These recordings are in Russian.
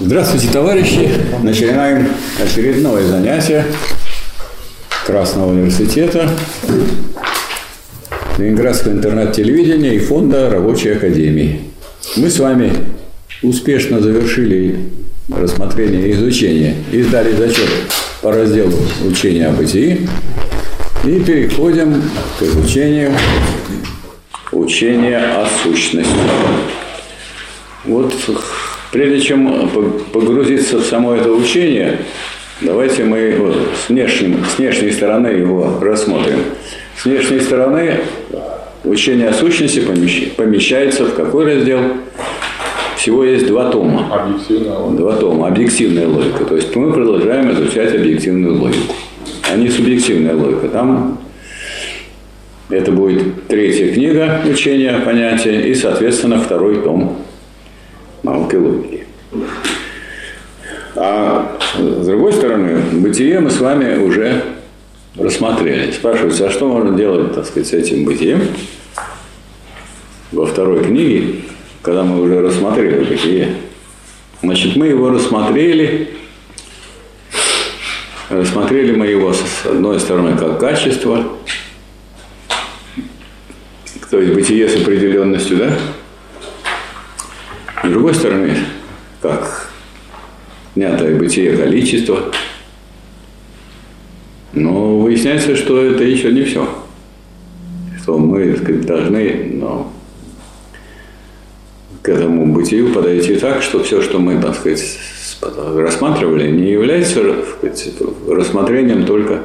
Здравствуйте, товарищи! Начинаем очередное занятие Красного университета, Ленинградского интернет-телевидения и фонда Рабочей Академии. Мы с вами успешно завершили рассмотрение и изучение и сдали зачет по разделу учения о бытии и переходим к изучению учения о сущности. Вот прежде чем погрузиться в само это учение, давайте мы вот, с, внешним, с внешней стороны его рассмотрим. С внешней стороны учение о сущности помещается в какой раздел? Всего есть два тома. Объективная логика. Два тома. Объективная логика. То есть мы продолжаем изучать объективную логику, а не субъективная логика. Там это будет третья книга учения понятия и, соответственно, второй том науки логики. А с другой стороны, бытие мы с вами уже рассмотрели. Спрашивается, а что можно делать, так сказать, с этим бытием? Во второй книге, когда мы уже рассмотрели бытие. Значит, мы его рассмотрели, рассмотрели мы его с одной стороны как качество, то есть бытие с определенностью, да? С другой стороны, как снятое бытие количество. Но выясняется, что это еще не все. Что мы, так сказать, должны ну, к этому бытию подойти так, что все, что мы, так сказать, рассматривали, не является сказать, рассмотрением только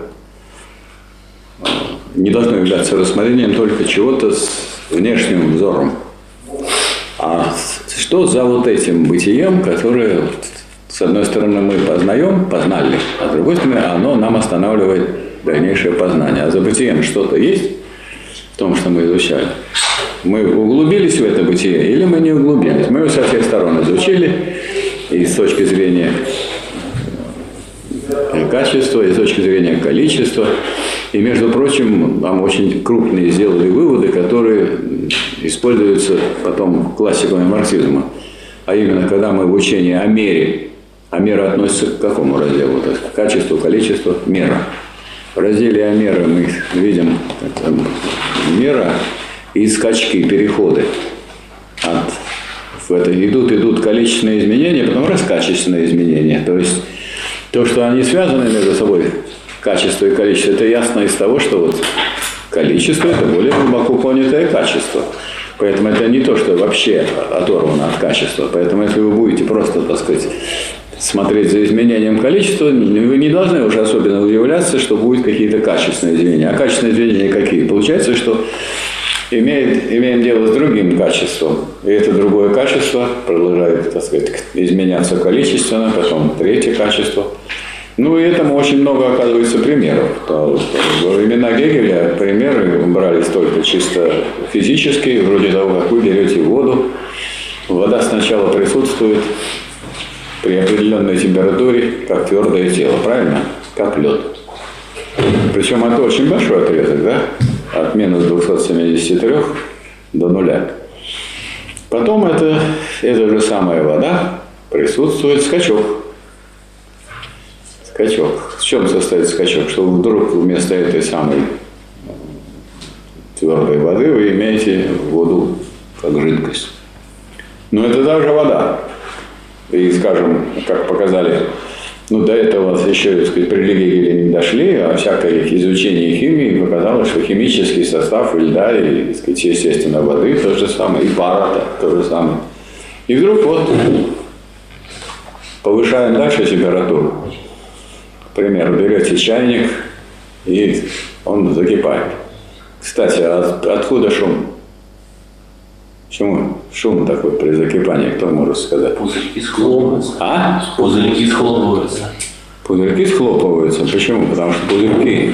не должно являться рассмотрением только чего-то с внешним взором. Что за вот этим бытием, которое, с одной стороны, мы познаем, познали, а с другой стороны, оно нам останавливает дальнейшее познание. А за бытием что-то есть в том, что мы изучали? Мы углубились в это бытие или мы не углубились? Мы его со всех сторон изучили, и с точки зрения качества, и с точки зрения количества. И, между прочим, там очень крупные сделали выводы, которые используются потом классиками марксизма. А именно, когда мы в учении о мере, а мера относится к какому разделу? То есть к качеству, количеству, мера. В разделе о мере мы видим мера и скачки, переходы. От, в это идут, идут количественные изменения, потом раскачественные изменения. То есть то, что они связаны между собой, качество и количество, это ясно из того, что вот количество – это более глубоко понятое качество. Поэтому это не то, что вообще оторвано от качества. Поэтому если вы будете просто, так сказать, смотреть за изменением количества, вы не должны уже особенно удивляться, что будут какие-то качественные изменения. А качественные изменения какие? Получается, что имеет, имеем дело с другим качеством. И это другое качество продолжает, так сказать, изменяться количественно, потом третье качество. Ну и этому очень много оказывается примеров. Во времена Гегеля примеры брались только чисто физические, вроде того, как вы берете воду. Вода сначала присутствует при определенной температуре, как твердое тело, правильно? Как лед. Причем это очень большой отрезок, да? от минус 273 до нуля. Потом это, эта же самая вода присутствует скачок. Скачок. В чем состоит скачок? Что вдруг вместо этой самой твердой воды вы имеете воду как жидкость. Но это даже вода. И, скажем, как показали ну, до этого еще, так сказать, при Гегеле не дошли, а всякое изучение химии показало, что химический состав льда, и, так сказать, естественно, воды то же самое, и пара то же самое. И вдруг вот повышаем дальше температуру. Примеру, берете чайник, и он закипает. Кстати, а откуда шум? Почему шум такой при закипании, кто может сказать? Пузырьки схлопываются. А? Пузырьки схлопываются. Пузырьки схлопываются. Почему? Потому что пузырьки,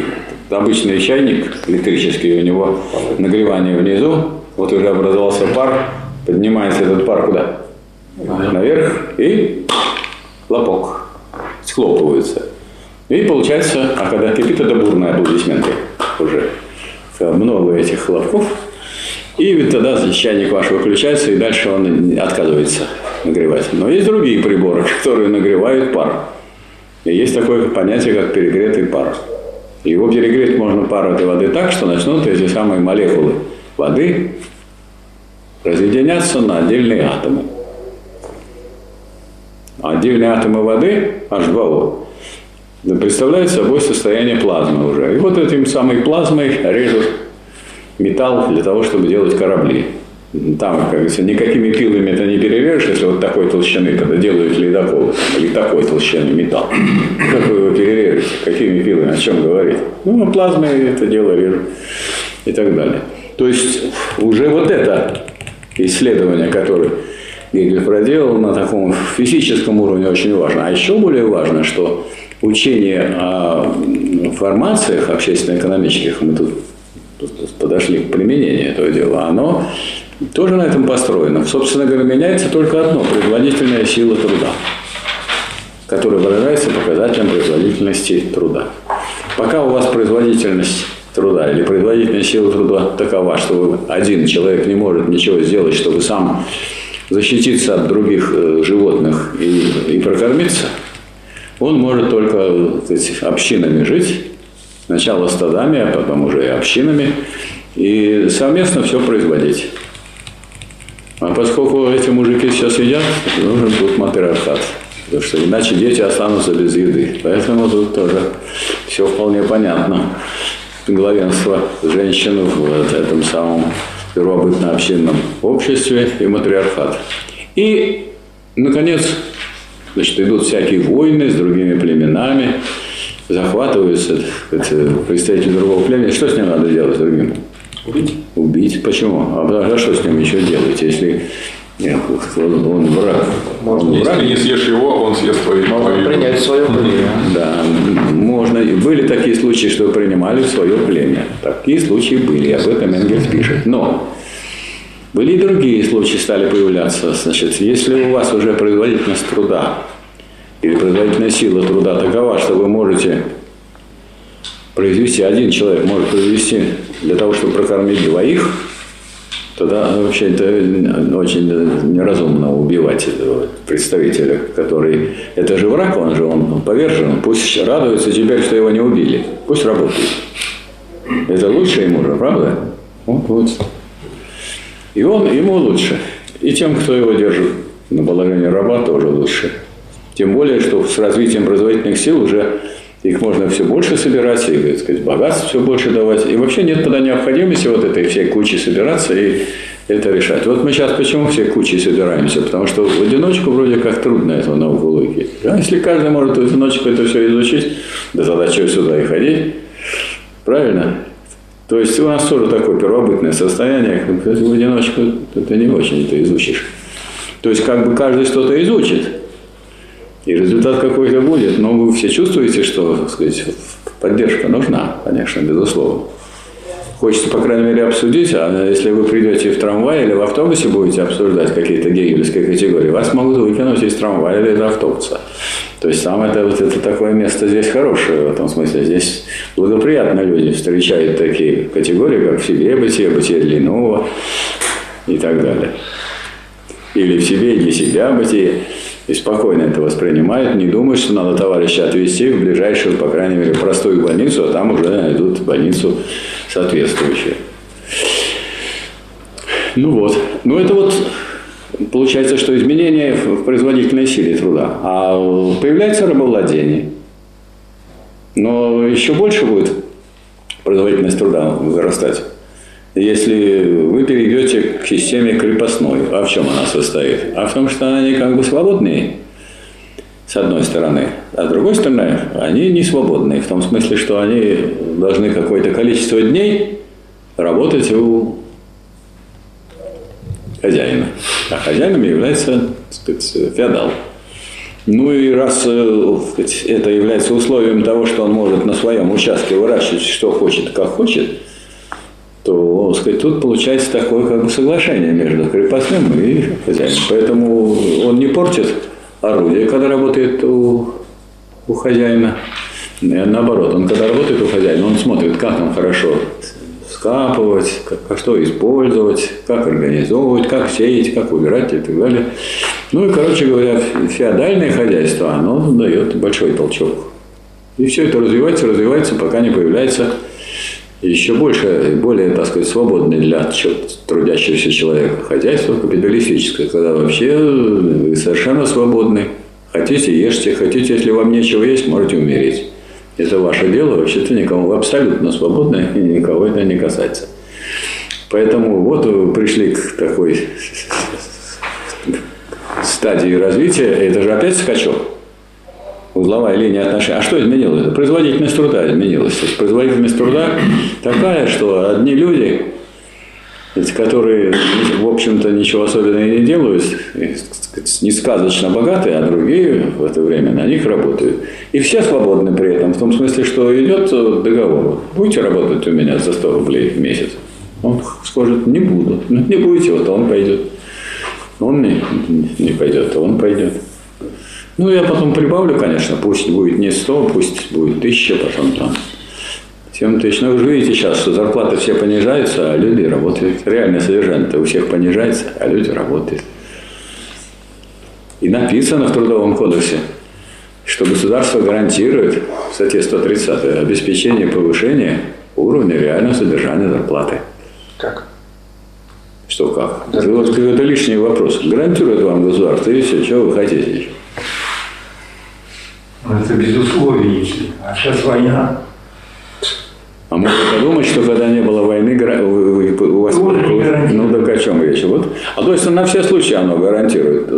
обычный чайник электрический, у него нагревание внизу, вот уже образовался пар, поднимается этот пар куда? Наверх и хлопок. Схлопываются. И получается, а когда кипит, это бурные аплодисменты уже. Много этих хлопков, и тогда чайник ваш выключается, и дальше он отказывается нагревать. Но есть другие приборы, которые нагревают пар. И есть такое понятие, как перегретый пар. Его перегреть можно пар этой воды так, что начнут эти самые молекулы воды разъединяться на отдельные атомы. Отдельные атомы воды, H2O, представляют собой состояние плазмы уже. И вот этим самой плазмой режут металл для того, чтобы делать корабли. Там, как говорится, никакими пилами это не перережешь, если вот такой толщины, когда делают ледокол, или такой толщины металл. Как вы его перережете? Какими пилами? О чем говорить? Ну, плазмой это дело режут и так далее. То есть уже вот это исследование, которое Гегель проделал на таком физическом уровне очень важно. А еще более важно, что учение о формациях общественно-экономических, мы тут, подошли к применению этого дела, оно тоже на этом построено. Собственно говоря, меняется только одно – производительная сила труда, которая выражается показателем производительности труда. Пока у вас производительность труда или производительная сила труда такова, что один человек не может ничего сделать, чтобы сам защититься от других э, животных и, и прокормиться, он может только сказать, общинами жить, сначала стадами, а потом уже и общинами, и совместно все производить. А поскольку эти мужики сейчас едят, нужен тут матриархат. Потому что иначе дети останутся без еды. Поэтому тут тоже все вполне понятно. Главенство женщин в этом самом первобытно-общинном обществе и матриархат. И, наконец, значит, идут всякие войны с другими племенами, захватываются представители другого племени. Что с ним надо делать с другим? Убить. Убить. Почему? А, а что с ним еще делать, если нет, он, он враг. Можно, он враг. Если не съешь его, он съест твою Можно твою. принять свое племя. Да, можно. Были такие случаи, что принимали свое племя. Такие случаи были, об этом Энгельс пишет. Но были и другие случаи стали появляться. Значит, если у вас уже производительность труда или производительная сила труда такова, что вы можете произвести, один человек может произвести для того, чтобы прокормить двоих, тогда вообще это очень неразумно убивать этого представителя, который... Это же враг, он же, он повержен, пусть радуется теперь, что его не убили, пусть работает. Это лучше ему же, правда? Вот, вот. И он, ему лучше. И тем, кто его держит на положении раба, тоже лучше. Тем более, что с развитием производительных сил уже их можно все больше собирать, и, так сказать, богатств все больше давать. И вообще нет тогда необходимости вот этой всей кучи собираться и это решать. Вот мы сейчас почему все кучи собираемся? Потому что в одиночку вроде как трудно эту науку логики. А если каждый может в одиночку это все изучить, да что сюда и ходить? Правильно? То есть у нас тоже такое первобытное состояние, в одиночку ты не очень это изучишь. То есть как бы каждый что-то изучит, и результат какой-то будет, но вы все чувствуете, что так сказать, поддержка нужна, конечно, безусловно. Хочется, по крайней мере, обсудить, а если вы придете в трамвай или в автобусе будете обсуждать какие-то гегельские категории, вас могут выкинуть из трамвая или из автобуса. То есть там это, вот это такое место здесь хорошее в этом смысле. Здесь благоприятно люди встречают такие категории, как в себе бытие, бытие для иного и так далее. Или в себе и для себя бытие и спокойно это воспринимают, не думают, что надо товарища отвезти в ближайшую, по крайней мере, простую больницу, а там уже найдут больницу соответствующую. Ну вот. Ну это вот получается, что изменение в производительной силе труда. А появляется рабовладение. Но еще больше будет производительность труда вырастать. Если вы перейдете к системе крепостной, а в чем она состоит? А в том, что они как бы свободные, с одной стороны, а с другой стороны, они не свободные, в том смысле, что они должны какое-то количество дней работать у хозяина. А хозяином является так сказать, феодал. Ну и раз э, сказать, это является условием того, что он может на своем участке выращивать, что хочет, как хочет – то сказать, тут получается такое как бы соглашение между крепостным и хозяином. Поэтому он не портит орудие, когда работает у, у хозяина. Наоборот, он когда работает у хозяина, он смотрит, как там хорошо скапывать, как, как что использовать, как организовывать, как сеять, как убирать и так далее. Ну и, короче говоря, феодальное хозяйство, оно дает большой толчок. И все это развивается, развивается, пока не появляется еще больше, более, так сказать, свободное для трудящегося человека хозяйство капиталистическое, когда вообще вы совершенно свободны. Хотите, ешьте, хотите, если вам нечего есть, можете умереть. Это ваше дело, вообще-то никому, вы абсолютно свободны, и никого это не касается. Поэтому вот пришли к такой стадии развития, это же опять скачок узловая линия отношений. А что изменилось? Производительность труда изменилась. То есть производительность труда такая, что одни люди, которые, в общем-то, ничего особенного не делают, не сказочно богатые, а другие в это время на них работают. И все свободны при этом, в том смысле, что идет договор. Будете работать у меня за 100 рублей в месяц? Он скажет, не буду. Ну, не будете, вот он пойдет. Он не, не пойдет, а он пойдет. Ну, я потом прибавлю, конечно, пусть будет не 100, пусть будет 1000, потом там 7 тысяч. Но вы же видите сейчас, что зарплаты все понижаются, а люди работают. Реальное содержание-то у всех понижается, а люди работают. И написано в Трудовом кодексе, что государство гарантирует в статье 130 обеспечение повышения уровня реального содержания зарплаты. Как? Что как? Это вот какой-то лишний вопрос. Гарантирует вам государство, и все, что вы хотите еще. Ну, это без условий, А сейчас война. А можно подумать, что когда не было войны, у вас... Ну, так о чем речь? Вот. А то есть на все случаи оно гарантирует.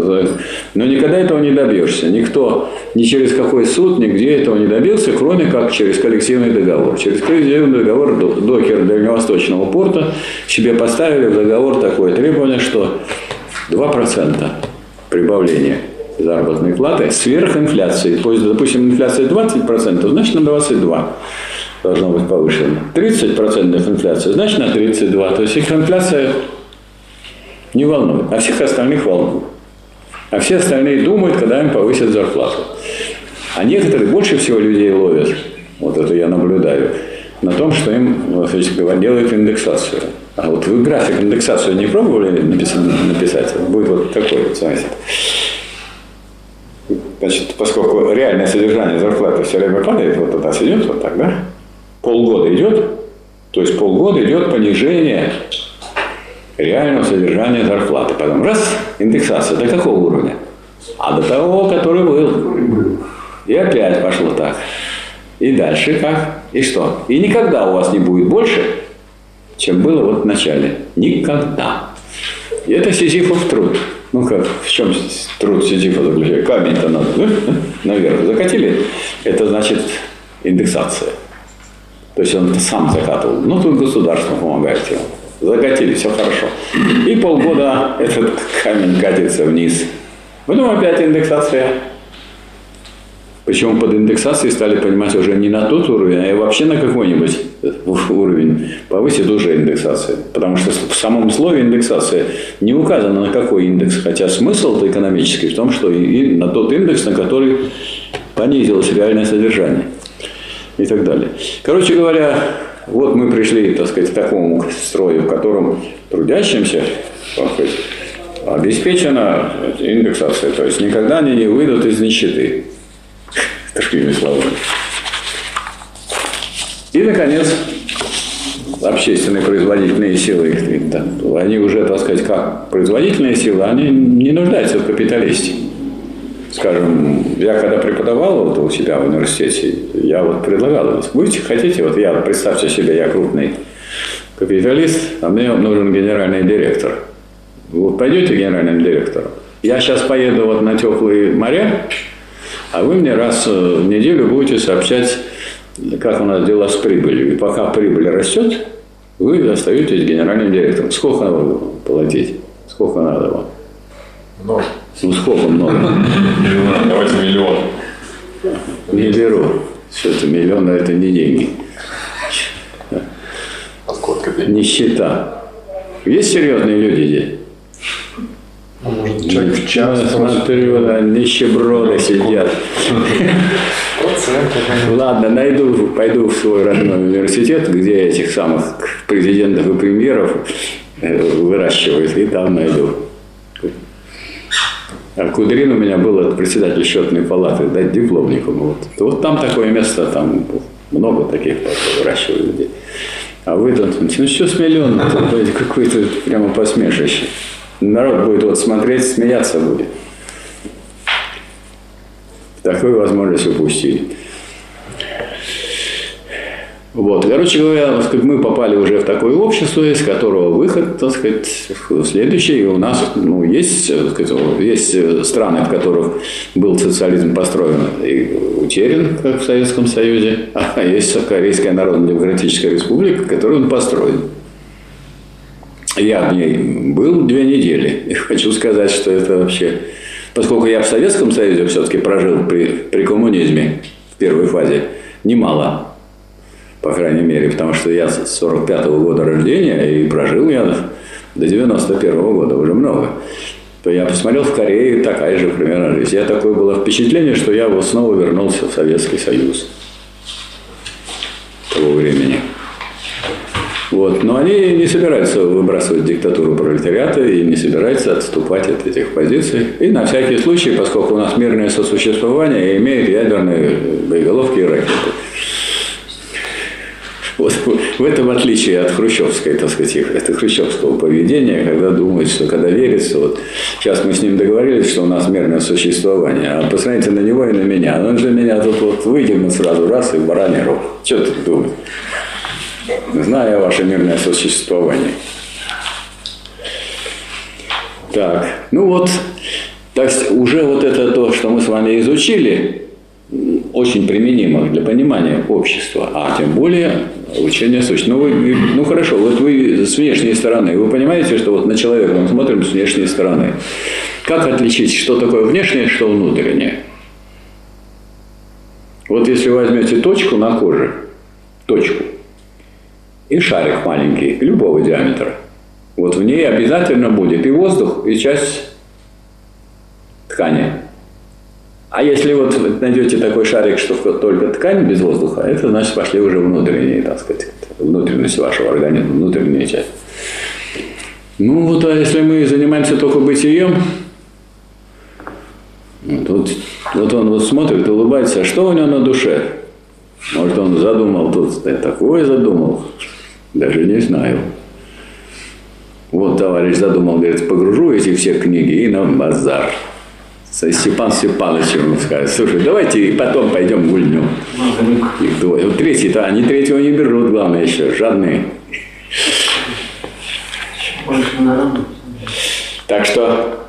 Но никогда этого не добьешься. Никто ни через какой суд, нигде этого не добился, кроме как через коллективный договор. Через коллективный договор докер Дальневосточного порта себе поставили в договор такое требование, что 2% прибавления заработной платы сверх инфляции. То есть, допустим, инфляция 20%, значит на 22% должно быть повышено. 30% инфляция, значит на 32%. То есть их инфляция не волнует, а всех остальных волнует. А все остальные думают, когда им повысят зарплату. А некоторые больше всего людей ловят, вот это я наблюдаю, на том, что им делают индексацию. А вот вы график индексацию не пробовали написать? написать? Будет вот такой вот, смотрите. Значит, поскольку реальное содержание зарплаты все время падает, вот туда идет вот так, да? Полгода идет, то есть полгода идет понижение реального содержания зарплаты. Потом раз, индексация. До какого уровня? А до того, который был. И опять пошло так. И дальше как? И что? И никогда у вас не будет больше, чем было вот в начале. Никогда. И это сизифов труд. Ну как, в чем труд Сизифа заключается? Камень-то надо наверх закатили. Это значит индексация. То есть он сам закатывал. Ну, тут государство помогает ему. Закатили, все хорошо. И полгода этот камень катится вниз. Потом опять индексация. Причем под индексацией стали понимать уже не на тот уровень, а вообще на какой-нибудь уровень повысит уже индексация. Потому что в самом слове индексация не указано на какой индекс. Хотя смысл экономический в том, что и на тот индекс, на который понизилось реальное содержание. И так далее. Короче говоря, вот мы пришли, так сказать, к такому строю, в котором трудящимся сказать, обеспечена индексация. То есть никогда они не выйдут из нищеты. Такими словами. И, наконец, общественные производительные силы, они уже, так сказать, как производительные силы, они не нуждаются в капиталисте. Скажем, я когда преподавал вот у себя в университете, я вот предлагал, будете, хотите, вот я, представьте себе, я крупный капиталист, а мне нужен генеральный директор. Вы пойдете генеральным директором? Я сейчас поеду вот на теплые моря, а вы мне раз в неделю будете сообщать, как у нас дела с прибылью. И пока прибыль растет, вы остаетесь генеральным директором. Сколько надо платить? Сколько надо вам? Много. Ну, сколько много? Давайте миллион. Не беру. Что-то миллион, это не деньги. А денег? Нищета. Есть серьезные люди здесь? Может, человек в час. Смотрю, да, нищеброды сидят. Ладно, найду, пойду в свой родной университет, где этих самых президентов и премьеров э, выращивают, и там найду. А Кудрин у меня был это председатель счетной палаты, да, дипломником. Вот. вот там такое место, там много таких выращивают людей. А вы тут, ну что с миллион, какой-то прямо посмешище. Народ будет вот смотреть, смеяться будет. Такую возможность упустили. Вот. Короче говоря, мы попали уже в такое общество, из которого выход, так сказать, следующий. И у нас ну, есть, сказать, есть страны, в которых был социализм построен и утерян, как в Советском Союзе, а есть Корейская Народно-Демократическая Республика, которую он построен. Я в ней был две недели. И хочу сказать, что это вообще... Поскольку я в Советском Союзе все-таки прожил при, при коммунизме в первой фазе немало, по крайней мере, потому что я с 45 -го года рождения и прожил я до 91 -го года уже много. То я посмотрел в Корее такая же примерно жизнь. Я такое было впечатление, что я вот снова вернулся в Советский Союз того времени. Вот. Но они не собираются выбрасывать диктатуру пролетариата и не собираются отступать от этих позиций. И на всякий случай, поскольку у нас мирное сосуществование, имеют ядерные боеголовки и ракеты. Вот в этом отличие от хрущевской, так сказать, это хрущевского поведения, когда думают, что когда верится, вот сейчас мы с ним договорились, что у нас мирное существование, а посмотрите на него и на меня, он же меня тут вот выдернут сразу раз и бараний рог. Что тут думать? Знаю ваше мирное существование. Так, ну вот, так уже вот это то, что мы с вами изучили, очень применимо для понимания общества, а тем более учение сущности. Ну, вы, ну хорошо, вот вы с внешней стороны, вы понимаете, что вот на человека мы смотрим с внешней стороны. Как отличить, что такое внешнее, что внутреннее? Вот если возьмете точку на коже, точку, и шарик маленький, любого диаметра, вот в ней обязательно будет и воздух, и часть ткани. А если вот найдете такой шарик, что только ткань без воздуха, это значит пошли уже внутренние, так сказать, внутренность вашего организма, внутренняя часть. Ну вот, а если мы занимаемся только бытием, вот, вот он вот смотрит, улыбается, а что у него на душе? Может, он задумал тут, такое задумал, даже не знаю. Вот товарищ задумал, говорит, погружу эти все книги и на базар. Степан Степанович ему скажет, слушай, давайте потом пойдем гульнем. Их двое. Вот третий-то, они третьего не берут, главное еще, жадные. Так что,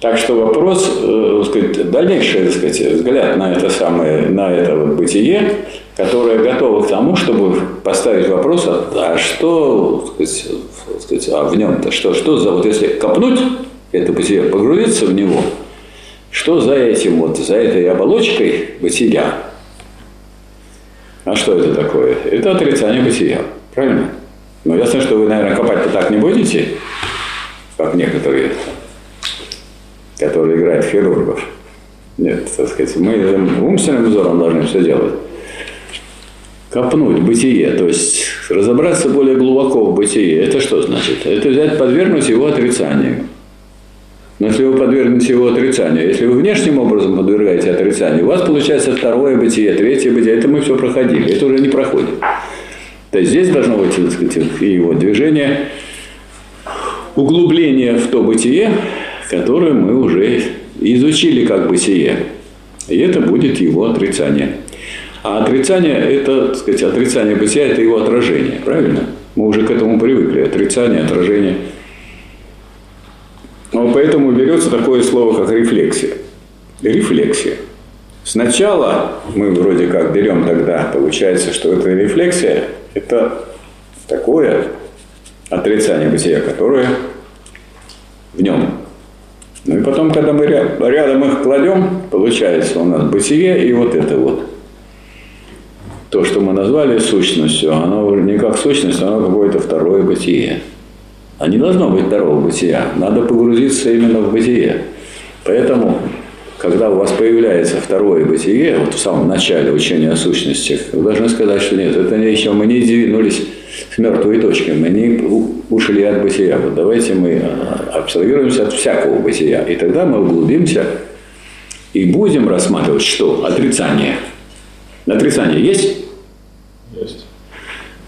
так что вопрос, э, сказать, дальнейший так сказать, взгляд на это самое, на это вот бытие, которое готово к тому, чтобы поставить вопрос, а, а что, сказать, сказать, а в нем-то, что, что за, вот если копнуть это бытие, погрузиться в него – что за этим вот, за этой оболочкой бытия? А что это такое? Это отрицание бытия, правильно? Но ясно, что вы, наверное, копать-то так не будете, как некоторые, которые играют хирургов. Нет, так сказать, мы умственным взором должны все делать. Копнуть бытие, то есть разобраться более глубоко в бытие. Это что значит? Это взять, подвергнуть его отрицанию. Но если вы подвергнете его отрицанию, если вы внешним образом подвергаете отрицанию, у вас получается второе бытие, третье бытие. Это мы все проходили, это уже не проходит. То есть здесь должно быть так сказать, его движение, углубление в то бытие, которое мы уже изучили как бытие. И это будет его отрицание. А отрицание – это, так сказать, отрицание бытия – это его отражение, правильно? Мы уже к этому привыкли. Отрицание, отражение – но поэтому берется такое слово, как рефлексия. Рефлексия. Сначала мы вроде как берем тогда, получается, что это рефлексия, это такое отрицание бытия, которое в нем. Ну и потом, когда мы рядом их кладем, получается у нас бытие и вот это вот. То, что мы назвали сущностью, оно не как сущность, оно какое-то второе бытие. А не должно быть второго бытия. Надо погрузиться именно в бытие. Поэтому, когда у вас появляется второе бытие, вот в самом начале учения о сущности, вы должны сказать, что нет, это еще мы не двинулись с мертвой точки. Мы не ушли от бытия. Вот давайте мы а, абстрагируемся от всякого бытия. И тогда мы углубимся и будем рассматривать что? Отрицание. Отрицание есть? Есть.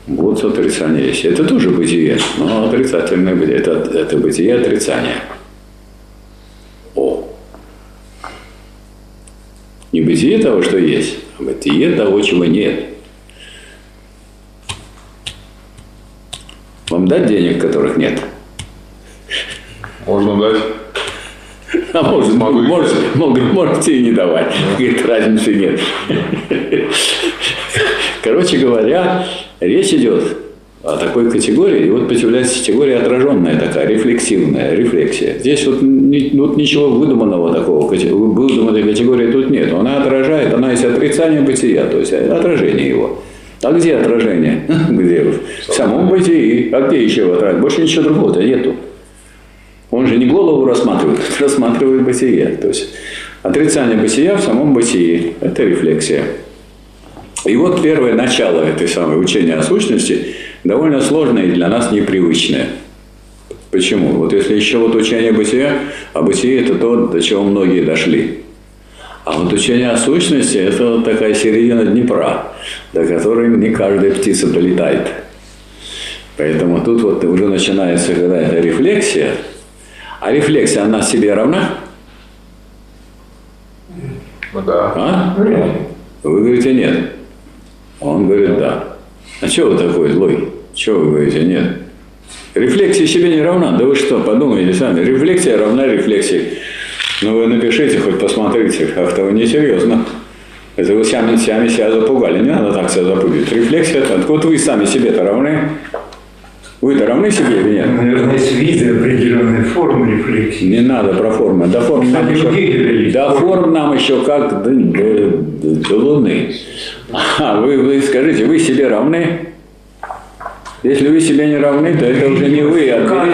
Вот отрицание есть. Это тоже бытие, но отрицательное бытие. Это, это бытие отрицания. О. Не бытие того, что есть, а бытие того, чего нет. Вам дать денег, которых нет? Можно дать. А может, Смогу и можете, могут- можете и не давать. Говорит, разницы нет. Короче говоря, речь идет о такой категории, и вот появляется категория отраженная такая, рефлексивная, рефлексия. Здесь вот, вот ничего выдуманного такого, выдуманной категории тут нет. Она отражает, она есть отрицание бытия, то есть отражение его. А где отражение? Где? В самом бытии. А где еще отражение? Больше ничего другого-то нету. Он же не голову рассматривает, рассматривает бытие. То есть отрицание бытия в самом бытии – это рефлексия. И вот первое начало этой самой учения о сущности довольно сложное и для нас непривычное. Почему? Вот если еще вот учение бытия, а бытие – это то, до чего многие дошли. А вот учение о сущности – это такая середина Днепра, до которой не каждая птица долетает. Поэтому тут вот уже начинается какая-то рефлексия. А рефлексия, она себе равна? Ну да. А? Вы говорите нет. А он говорит да. А что вы такой злой? Чего вы говорите нет? Рефлексия себе не равна. Да вы что, подумайте сами. Рефлексия равна рефлексии. Ну вы напишите, хоть посмотрите. Как-то вы несерьезно. Это вы сами, сами себя запугали. Не надо так себя запугивать. Рефлексия, так вот вы сами себе-то равны. Вы-то равны себе или нет? Наверное, есть виды определенной формы рефлексии. Не надо про формы. До форм нам еще, до форм нам еще как до, до- до Луны. А вы, вы скажите, вы себе равны? Если вы себе не равны, то это уже не вы. Да.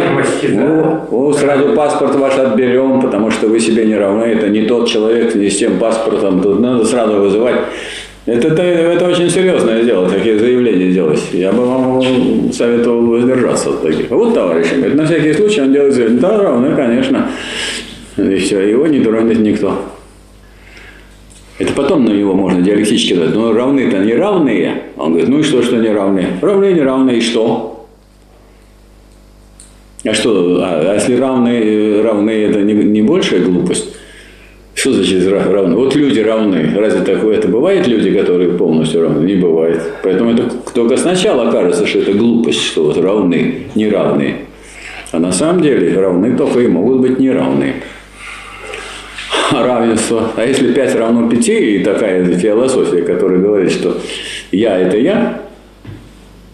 Ну, ну, сразу паспорт ваш отберем, потому что вы себе не равны. Это не тот человек, не с тем паспортом. Тут надо сразу вызывать. Это, это, это очень серьезное дело, такие заявления делать. Я бы вам советовал воздержаться от таких. Вот товарищ, говорит, на всякий случай он делает заявление. Да, равны, конечно. И все, его не тронет никто. Это потом на него можно диалектически дать. Но равны-то не равные. Он говорит, ну и что, что не равны? Равны, не равны, и что? А что, а, а если равны, равны это не, не большая глупость? Что значит ра- равны? Вот люди равны. Разве такое это бывает люди, которые полностью равны? Не бывает. Поэтому это только сначала кажется, что это глупость, что вот равны, неравные. А на самом деле равны только и могут быть неравные равенство. А если 5 равно 5, и такая философия, которая говорит, что я – это я,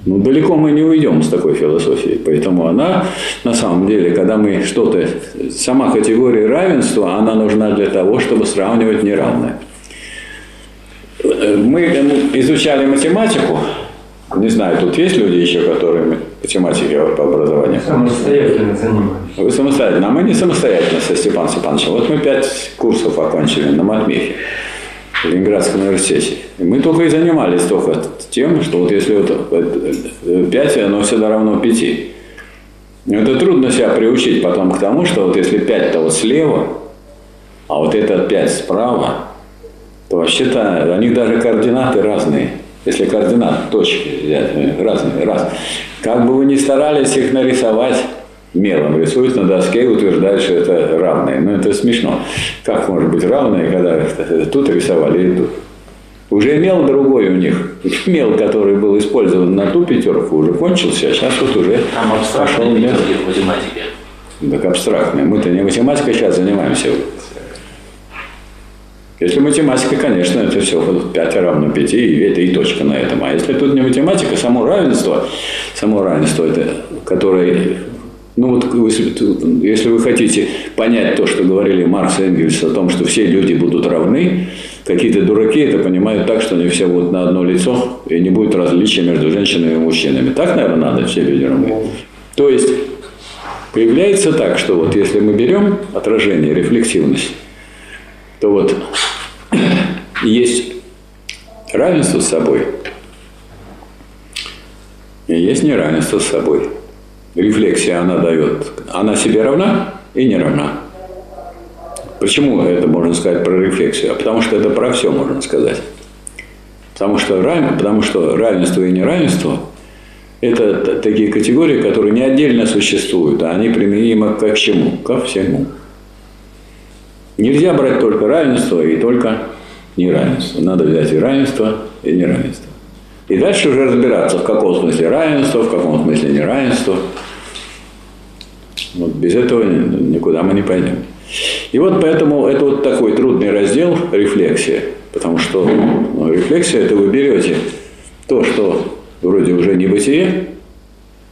ну, далеко мы не уйдем с такой философией. Поэтому она, на самом деле, когда мы что-то... Сама категория равенства, она нужна для того, чтобы сравнивать неравное. Мы изучали математику. Не знаю, тут есть люди еще, которые математики по образованию? Самостоятельно занимались. Вы самостоятельно, а мы не самостоятельно со Степаном Степановичем. Вот мы пять курсов окончили на Матмехе в Ленинградском университете. И мы только и занимались только тем, что вот если вот 5, оно всегда равно 5. Это трудно себя приучить потом к тому, что вот если 5-то вот слева, а вот этот 5 справа, то вообще-то у них даже координаты разные. Если координаты, точки взять, разные, разные. Как бы вы ни старались их нарисовать, мелом рисуют на доске и утверждают, что это равные. Но это смешно. Как может быть равные, когда тут рисовали и тут? Уже мел другой у них. Мел, который был использован на ту пятерку, уже кончился, а сейчас вот уже Там пошел мел. математике. Так абстрактные. Мы-то не математикой сейчас занимаемся. Если математика, конечно, это все 5 равно 5, и это и точка на этом. А если тут не математика, само равенство, само равенство, это, которое, ну вот если, вы хотите понять то, что говорили Маркс и Энгельс о том, что все люди будут равны, какие-то дураки это понимают так, что они все будут на одно лицо, и не будет различия между женщинами и мужчинами. Так, наверное, надо, все люди равны. То есть, появляется так, что вот если мы берем отражение, рефлексивность, то вот есть равенство с собой, И есть неравенство с собой. Рефлексия она дает. Она себе равна и не равна. Почему это можно сказать про рефлексию? А потому что это про все можно сказать. Потому что, потому что равенство и неравенство – это такие категории, которые не отдельно существуют, а они применимы ко чему? Ко всему. Нельзя брать только равенство и только неравенство. Надо взять и равенство, и неравенство. И дальше уже разбираться, в каком смысле равенство, в каком смысле неравенство. Вот без этого никуда мы не пойдем. И вот поэтому это вот такой трудный раздел рефлексия. Потому что ну, рефлексия – это вы берете то, что вроде уже не бытие,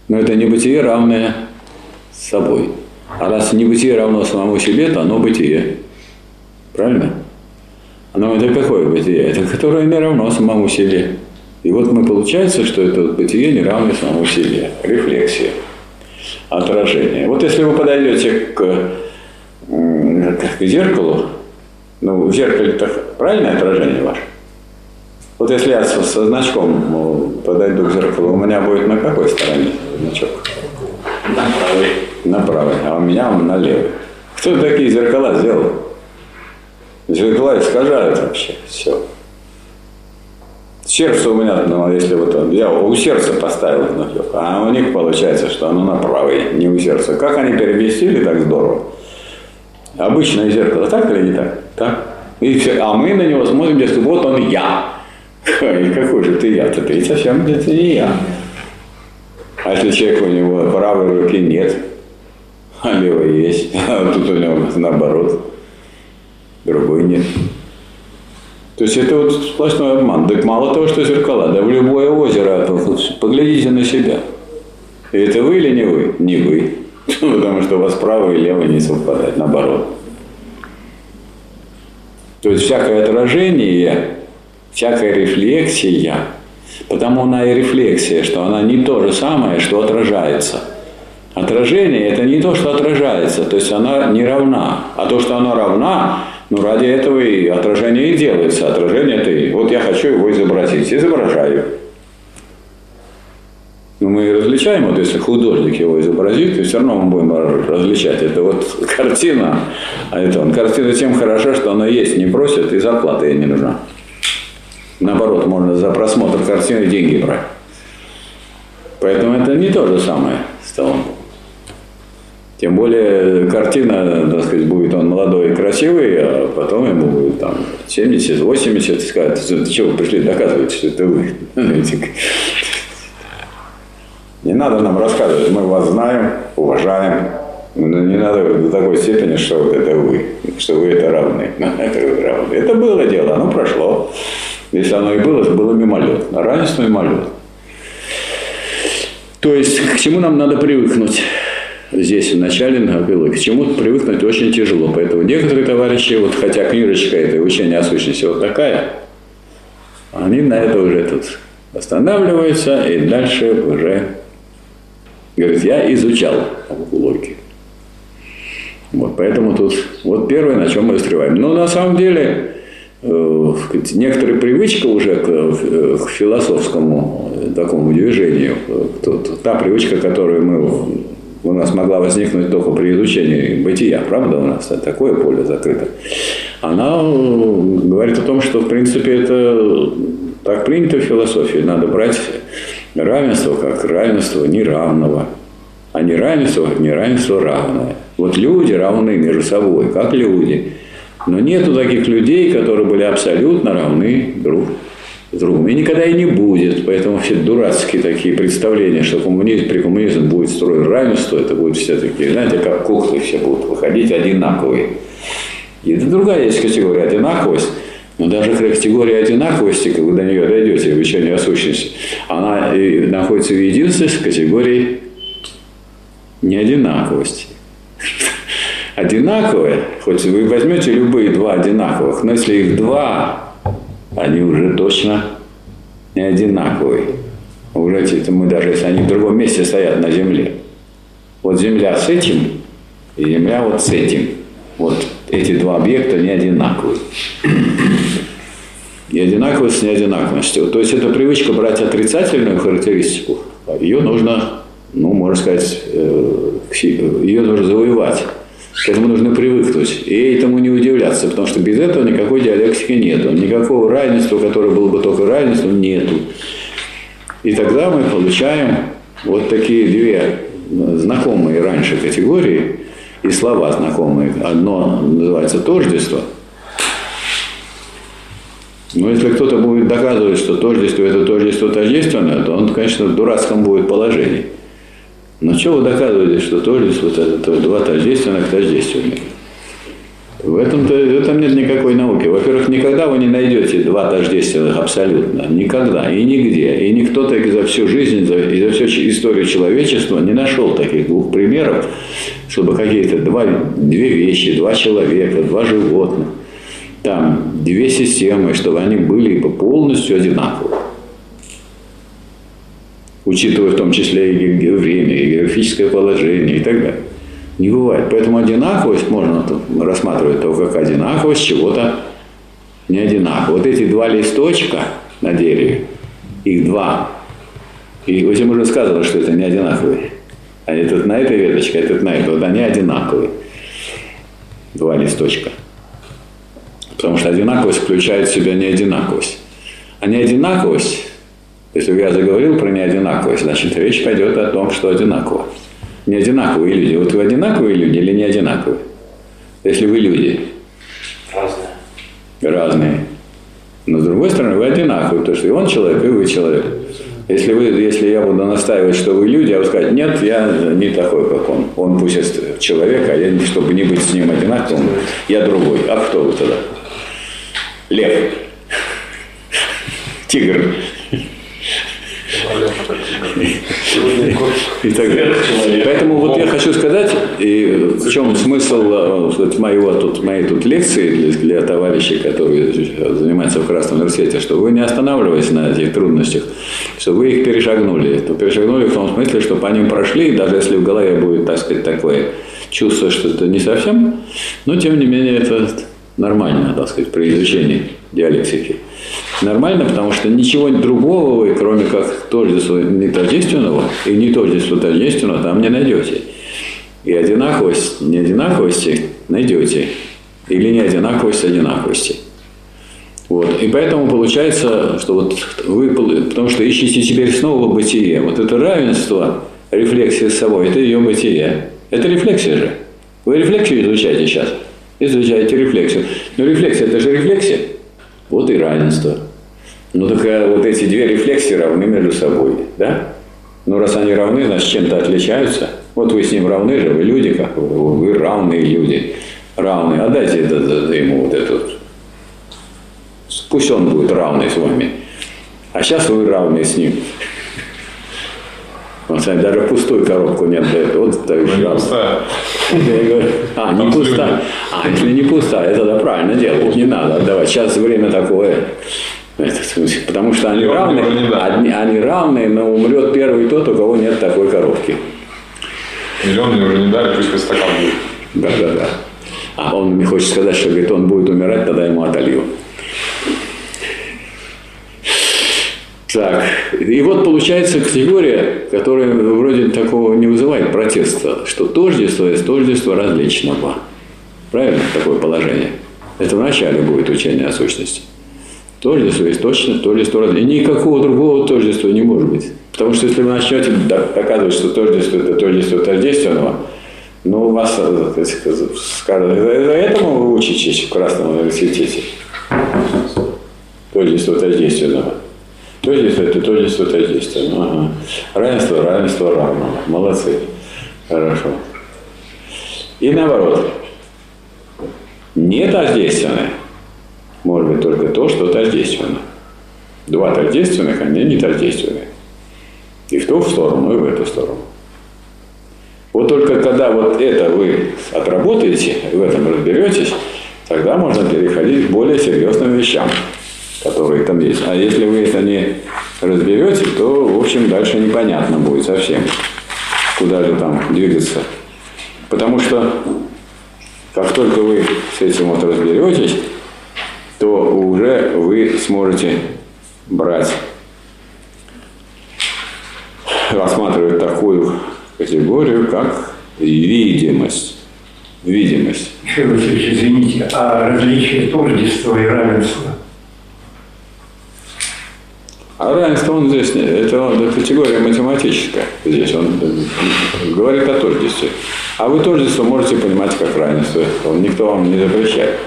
но это не бытие, равное собой. А раз не бытие равно самому себе, то оно бытие. Правильно? Оно это какое бытие? Это которое не равно самому себе. И вот мы получается, что это бытие не равно самому себе. Рефлексия. Отражение. Вот если вы подойдете к, к зеркалу, ну, в зеркале-то правильное отражение ваше? Вот если я со, со значком ну, подойду к зеркалу, у меня будет на какой стороне значок? На правой. На правой, а у меня он на левой. Кто такие зеркала сделал? Зеркала искажают вообще все. Сердце у меня, ну, если вот я у сердца поставил значок, а у них получается, что оно на правой, не у сердца. Как они переместили так здорово? Обычное зеркало, так или не так? Так. И все, а мы на него смотрим, если вот он я. И какой же ты я-то? Ты совсем это не я. А если человек у него правой руки нет, а левой есть, а тут у него наоборот, другой нет. То есть это вот сплошной обман. Так мало того, что зеркала, да в любое озеро, поглядите на себя. И это вы или не вы? Не вы. Потому что у вас правый и левый не совпадают, наоборот. То есть всякое отражение, всякая рефлексия, потому она и рефлексия, что она не то же самое, что отражается. Отражение – это не то, что отражается, то есть она не равна. А то, что она равна, ну ради этого и отражение и делается. Отражение – это и вот я хочу его изобразить, изображаю. Но ну, мы различаем, вот если художник его изобразит, то все равно мы будем различать. Это вот картина, а это он. Картина тем хороша, что она есть, не просит, и зарплата ей не нужна. Наоборот, можно за просмотр картины деньги брать. Поэтому это не то же самое стало. Тем более картина, так сказать, будет он молодой и красивый, а потом ему будет там 70, 80, и скажет, чего вы пришли доказывать, что это вы. Не надо нам рассказывать, мы вас знаем, уважаем. Но не надо до такой степени, что вот это вы, что вы это равны. Это, равны. это было дело, оно прошло. Если оно и было, то было мимолет. А равенство мимолет. То есть, к чему нам надо привыкнуть? Здесь начале было, к чему привыкнуть очень тяжело. Поэтому некоторые товарищи, вот хотя книжечка это учение о сущности вот такая, они на это уже тут останавливаются и дальше уже Говорит, я изучал логику. Вот, поэтому тут вот первое, на чем мы застреваем. Но на самом деле э, некоторая привычка уже к, э, к философскому э, такому движению, та привычка, которую мы, у нас могла возникнуть только при изучении бытия, правда, у нас такое поле закрыто, она говорит о том, что, в принципе, это так принято в философии, надо брать Равенство как равенство неравного, а неравенство как неравенство равное. Вот люди равны между собой, как люди. Но нету таких людей, которые были абсолютно равны друг другом. И никогда и не будет. Поэтому все дурацкие такие представления, что коммунизм, при коммунизме будет строить равенство, это будет все такие, знаете, как куклы все будут выходить одинаковые. И это другая есть категория одинаковость. Но даже категория одинаковости, когда вы до нее дойдете учении о сущности, она находится в единстве с категорией неодинаковости. Одинаковые, хоть вы возьмете любые два одинаковых, но если их два, они уже точно не одинаковые. Уже это мы даже если они в другом месте стоят на земле. Вот земля с этим, и земля вот с этим. Вот эти два объекта не одинаковые. и одинаковость с неодинаковостью. То есть это привычка брать отрицательную характеристику, ее нужно, ну, можно сказать, э, ее нужно завоевать. К этому нужно привыкнуть. И этому не удивляться, потому что без этого никакой диалектики нету. Никакого равенства, которое было бы только равенством, нету. И тогда мы получаем вот такие две знакомые раньше категории и слова знакомые. Одно называется тождество. Но если кто-то будет доказывать, что тождество – это тождество тождественное, то он, конечно, в дурацком будет положении. Но что вы доказываете, что тождество – это два тождественных тождественных? В этом-то в этом нет никакой науки. Во-первых, никогда вы не найдете два тождественных абсолютно. Никогда и нигде. И никто так за всю жизнь, за, и за всю историю человечества не нашел таких двух примеров, чтобы какие-то два, две вещи, два человека, два животных, там две системы, чтобы они были полностью одинаковы. Учитывая в том числе и время, и географическое положение и так далее. Не бывает. Поэтому одинаковость можно рассматривать только как одинаковость чего-то не одинаково. Вот эти два листочка на дереве, их два. И этим уже сказано, что это не одинаковые. А этот на этой веточке, а этот на этой. Вот они одинаковые. Два листочка. Потому что одинаковость включает в себя неодинаковость. А неодинаковость, если я заговорил про неодинаковость, значит речь пойдет о том, что одинаково не одинаковые люди. Вот вы одинаковые люди или не одинаковые? Если вы люди. Разные. Разные. Но с другой стороны, вы одинаковые, потому что и он человек, и вы человек. Если, вы, если я буду настаивать, что вы люди, а вы скажете, нет, я не такой, как он. Он пусть человек, а я, чтобы не быть с ним одинаковым, я другой. А кто вы тогда? Лев. Тигр. И так далее. Поэтому вот я хочу сказать, и в чем смысл вот, моего, тут, моей тут лекции для, для товарищей, которые занимаются в Красном университете, что вы не останавливаясь на этих трудностях, что вы их перешагнули. То перешагнули в том смысле, что по ним прошли, даже если в голове будет, так сказать, такое чувство, что это не совсем, но тем не менее это нормально, так сказать, при изучении диалектики. Нормально, потому что ничего другого вы, кроме как тождества нетождественного и не тождества тождественного, там не найдете. И одинаковость, не одинаковости найдете. Или не одинаковость одинаковости. Вот. И поэтому получается, что вот вы, потому что ищете теперь снова бытие. Вот это равенство, рефлексия с собой, это ее бытие. Это рефлексия же. Вы рефлексию изучаете сейчас. Изучаете рефлексию. Но рефлексия – это же рефлексия. Вот и равенство. Ну, так вот эти две рефлексии равны между собой, да? Ну, раз они равны, значит, чем-то отличаются. Вот вы с ним равны же, вы люди, как вы, вы равные люди. Равные. Отдайте это, это, ему вот этот. Пусть он будет равный с вами. А сейчас вы равны с ним. Он сказал, даже пустую коробку для этого. Вот так ну, не пустая. а, не пустая. А, если не пустая, это да, правильно делать. Не надо отдавать. Сейчас время такое. Потому что они равны, одни, они равны, но умрет первый тот, у кого нет такой коробки. Миллион мне уже не дали, пусть стакан будет. Да, да, да. А он мне хочет сказать, что говорит, он будет умирать, тогда ему отолью. Так, и вот получается категория, которая вроде такого не вызывает протеста, что тождество есть тождество различного. Правильно такое положение? Это вначале будет учение о сущности. Тождество есть точно, тождество различного. И никакого другого тождества не может быть. Потому что если вы начнете доказывать, что тождество – это тождество тождественного, ну, у вас э, скажут, этому вы учитесь в Красном университете. Тождество тождественного. Тождество – это тождество тождественного. Ага. Равенство, равенство равного. Молодцы. Хорошо. И наоборот. Не тождественное может быть только то, что тождественно. Два тождественных, они не тождественные. И в ту сторону, и в эту сторону. Вот только когда вот это вы отработаете, в этом разберетесь, тогда можно переходить к более серьезным вещам которые там есть. А если вы это не разберете, то, в общем, дальше непонятно будет совсем, куда же там двигаться. Потому что как только вы с этим вот разберетесь, то уже вы сможете брать, рассматривать такую категорию, как видимость. Видимость. Михаил Васильевич, извините, а различие тождества и равенства? А равенство он здесь, это, он- категория математическая. Здесь он э, говорит о тождестве. А вы тождество можете понимать как равенство. Он- Никто вам не запрещает.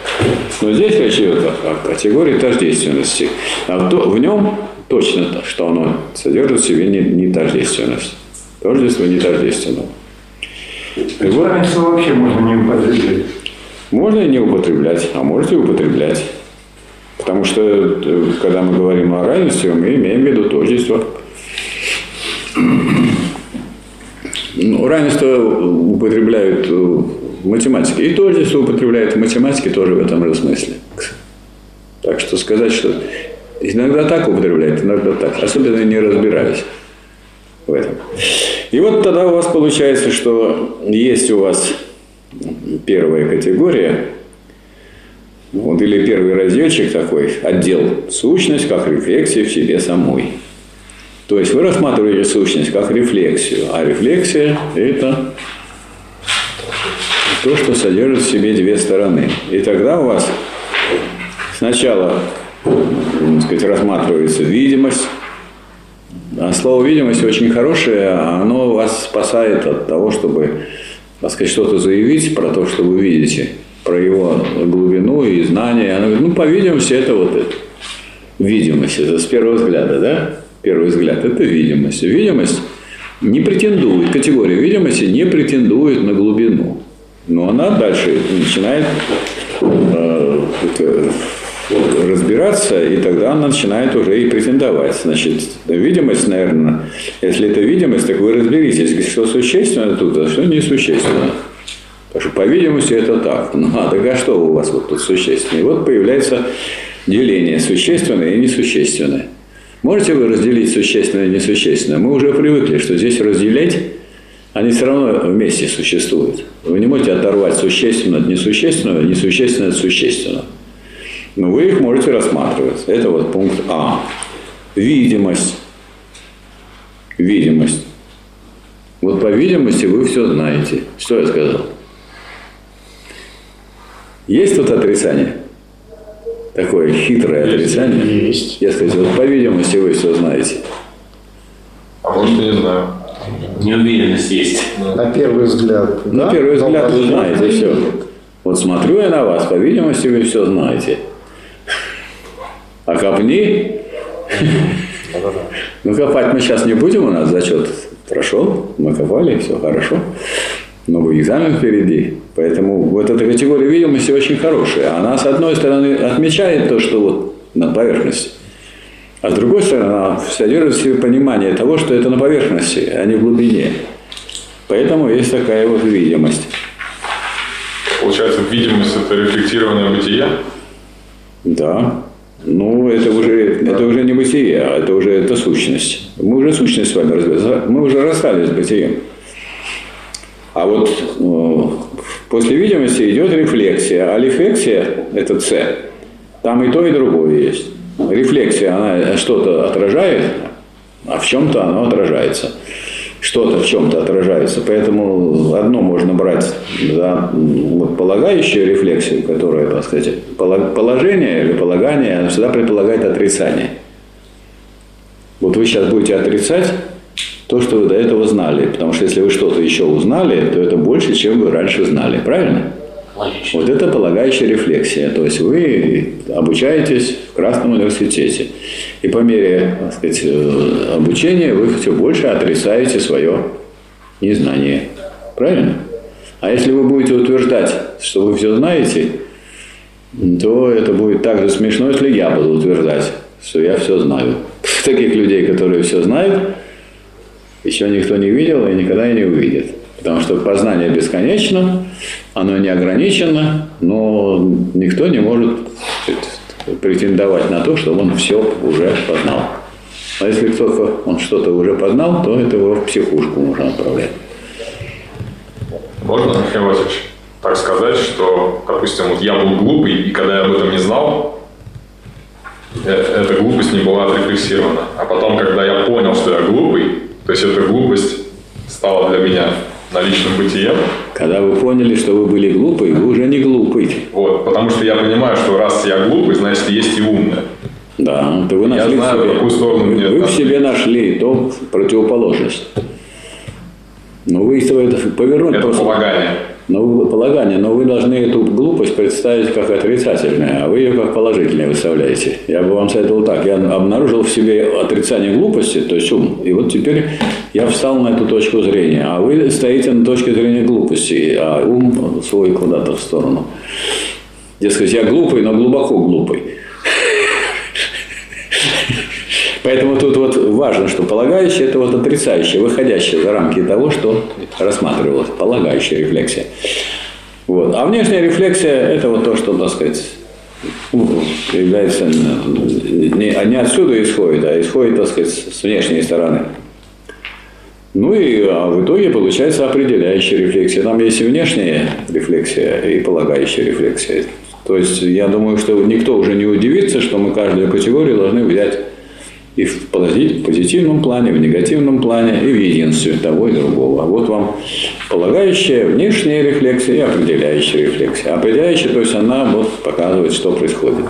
Но здесь речь идет о, о категории тождественности. А то- в нем точно то, что оно содержит в себе не, не тождественность. Тождество не тождественно. И вот Равенство вообще можно не употреблять. можно и не употреблять, а можете употреблять. Потому что, э, когда мы говорим о равенстве, мы имеем в виду тождество. Ну, равенство употребляют в математике. И тождество употребляют в математике тоже в этом же смысле. Так что сказать, что иногда так употребляют, иногда так. Особенно не разбирались в этом. И вот тогда у вас получается, что есть у вас первая категория, вот, или первый разделчик такой, отдел сущность как рефлексия в себе самой. То есть вы рассматриваете сущность как рефлексию, а рефлексия – это то, что содержит в себе две стороны. И тогда у вас сначала, так сказать, рассматривается видимость, а слово видимость очень хорошее, а оно вас спасает от того, чтобы, так сказать, что-то заявить про то, что вы видите, про его глубину и знание. Оно говорит, ну, по видимости, это вот это. Видимость, это с первого взгляда, да? Первый взгляд, это видимость. Видимость не претендует, категория видимости не претендует на глубину. Но она дальше начинает э, разбираться, и тогда она начинает уже и претендовать. Значит, видимость, наверное, если это видимость, так вы разберитесь, что существенно тут, а что несущественно. Потому что, по видимости, это так. Ну, а так а что у вас вот тут существенно? И вот появляется деление существенное и несущественное. Можете вы разделить существенное и несущественное? Мы уже привыкли, что здесь разделять, они все равно вместе существуют. Вы не можете оторвать существенное от несущественного, несущественное от существенного. Но вы их можете рассматривать. Это вот пункт А. Видимость. Видимость. Вот по видимости вы все знаете. Что я сказал? Есть тут отрицание? Такое хитрое отрицание? Есть. Я сказал, вот по видимости вы все знаете. А может, не знаю. Неуверенность есть. На первый взгляд. На да, первый но взгляд вы знаете все. Вот смотрю я на вас, по видимости вы все знаете. А копни. Ну, копать мы сейчас не будем, у нас зачет прошел, мы копали, все хорошо. Новый экзамен впереди. Поэтому вот эта категория видимости очень хорошая. Она, с одной стороны, отмечает то, что вот на поверхности. А с другой стороны, она содержит в себе понимание того, что это на поверхности, а не в глубине. Поэтому есть такая вот видимость. Получается, видимость – это рефлектированное бытие? Да. Ну, это уже, это уже не бытие, а это уже это сущность. Мы уже сущность с вами разбирали. Мы уже расстались с бытием. А вот э, после видимости идет рефлексия. А рефлексия – это С. Там и то, и другое есть. Рефлексия, она что-то отражает, а в чем-то оно отражается. Что-то в чем-то отражается. Поэтому одно можно брать за полагающую рефлексию, которая, так сказать, поло- положение или полагание, оно всегда предполагает отрицание. Вот вы сейчас будете отрицать то, что вы до этого знали. Потому что если вы что-то еще узнали, то это больше, чем вы раньше знали. Правильно? Логично. Вот это полагающая рефлексия. То есть вы обучаетесь в Красном университете. И по мере так сказать, э, обучения вы все больше отрицаете свое незнание. Правильно? А если вы будете утверждать, что вы все знаете, то это будет так же смешно, если я буду утверждать, что я все знаю. Таких людей, которые все знают, еще никто не видел и никогда и не увидит. Потому что познание бесконечно, оно не ограничено, но никто не может претендовать на то, что он все уже познал. А если только он что-то уже познал, то это его в психушку можно отправлять. Можно, Михаил Васильевич, так сказать, что, допустим, вот я был глупый, и когда я об этом не знал, э- эта глупость не была отрефлексирована. А потом, когда я понял, что я глупый, то есть эта глупость стала для меня наличным бытием, Когда вы поняли, что вы были глупы, вы уже не глупый. вот, потому что я понимаю, что раз я глупый, значит, есть и умное. Да, то вы нашли знаю, в себе, в какую сторону вы, мне вы в себе нашли то противоположность. Но вы это повернуть Это просто- полагание. Вы- полагание, но вы должны эту глупость представить как отрицательную, а вы ее как положительную выставляете. Я бы вам советовал так. Я обнаружил в себе отрицание глупости, то есть ум. И вот теперь я встал на эту точку зрения. А вы стоите на точке зрения глупости, а ум свой куда-то в сторону. Дескать, я глупый, но глубоко глупый. Поэтому тут вот важно, что полагающее – это вот отрицающее, выходящее за рамки того, что рассматривалось, полагающая рефлексия. Вот. А внешняя рефлексия – это вот то, что, так сказать, ну, является не, не отсюда исходит, а исходит, так сказать, с внешней стороны. Ну и а в итоге получается определяющая рефлексия. Там есть и внешняя рефлексия, и полагающая рефлексия. То есть я думаю, что никто уже не удивится, что мы каждую категорию должны взять и в пози- позитивном плане, в негативном плане, и в единстве того и другого. А вот вам полагающая внешняя рефлексия и определяющая рефлексия. Определяющая, то есть она вот показывает, что происходит.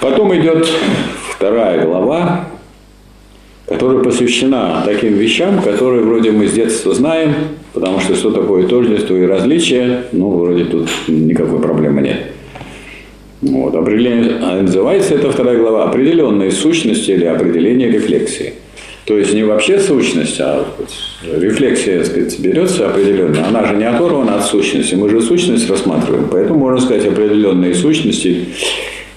Потом идет вторая глава, которая посвящена таким вещам, которые вроде мы с детства знаем, потому что что такое тождество и различие, ну, вроде тут никакой проблемы нет. Вот. Определение, а называется эта вторая глава «Определенные сущности или определение рефлексии». То есть не вообще сущность, а вот рефлексия, так сказать, берется определенно. Она же не оторвана от сущности. Мы же сущность рассматриваем. Поэтому можно сказать определенные сущности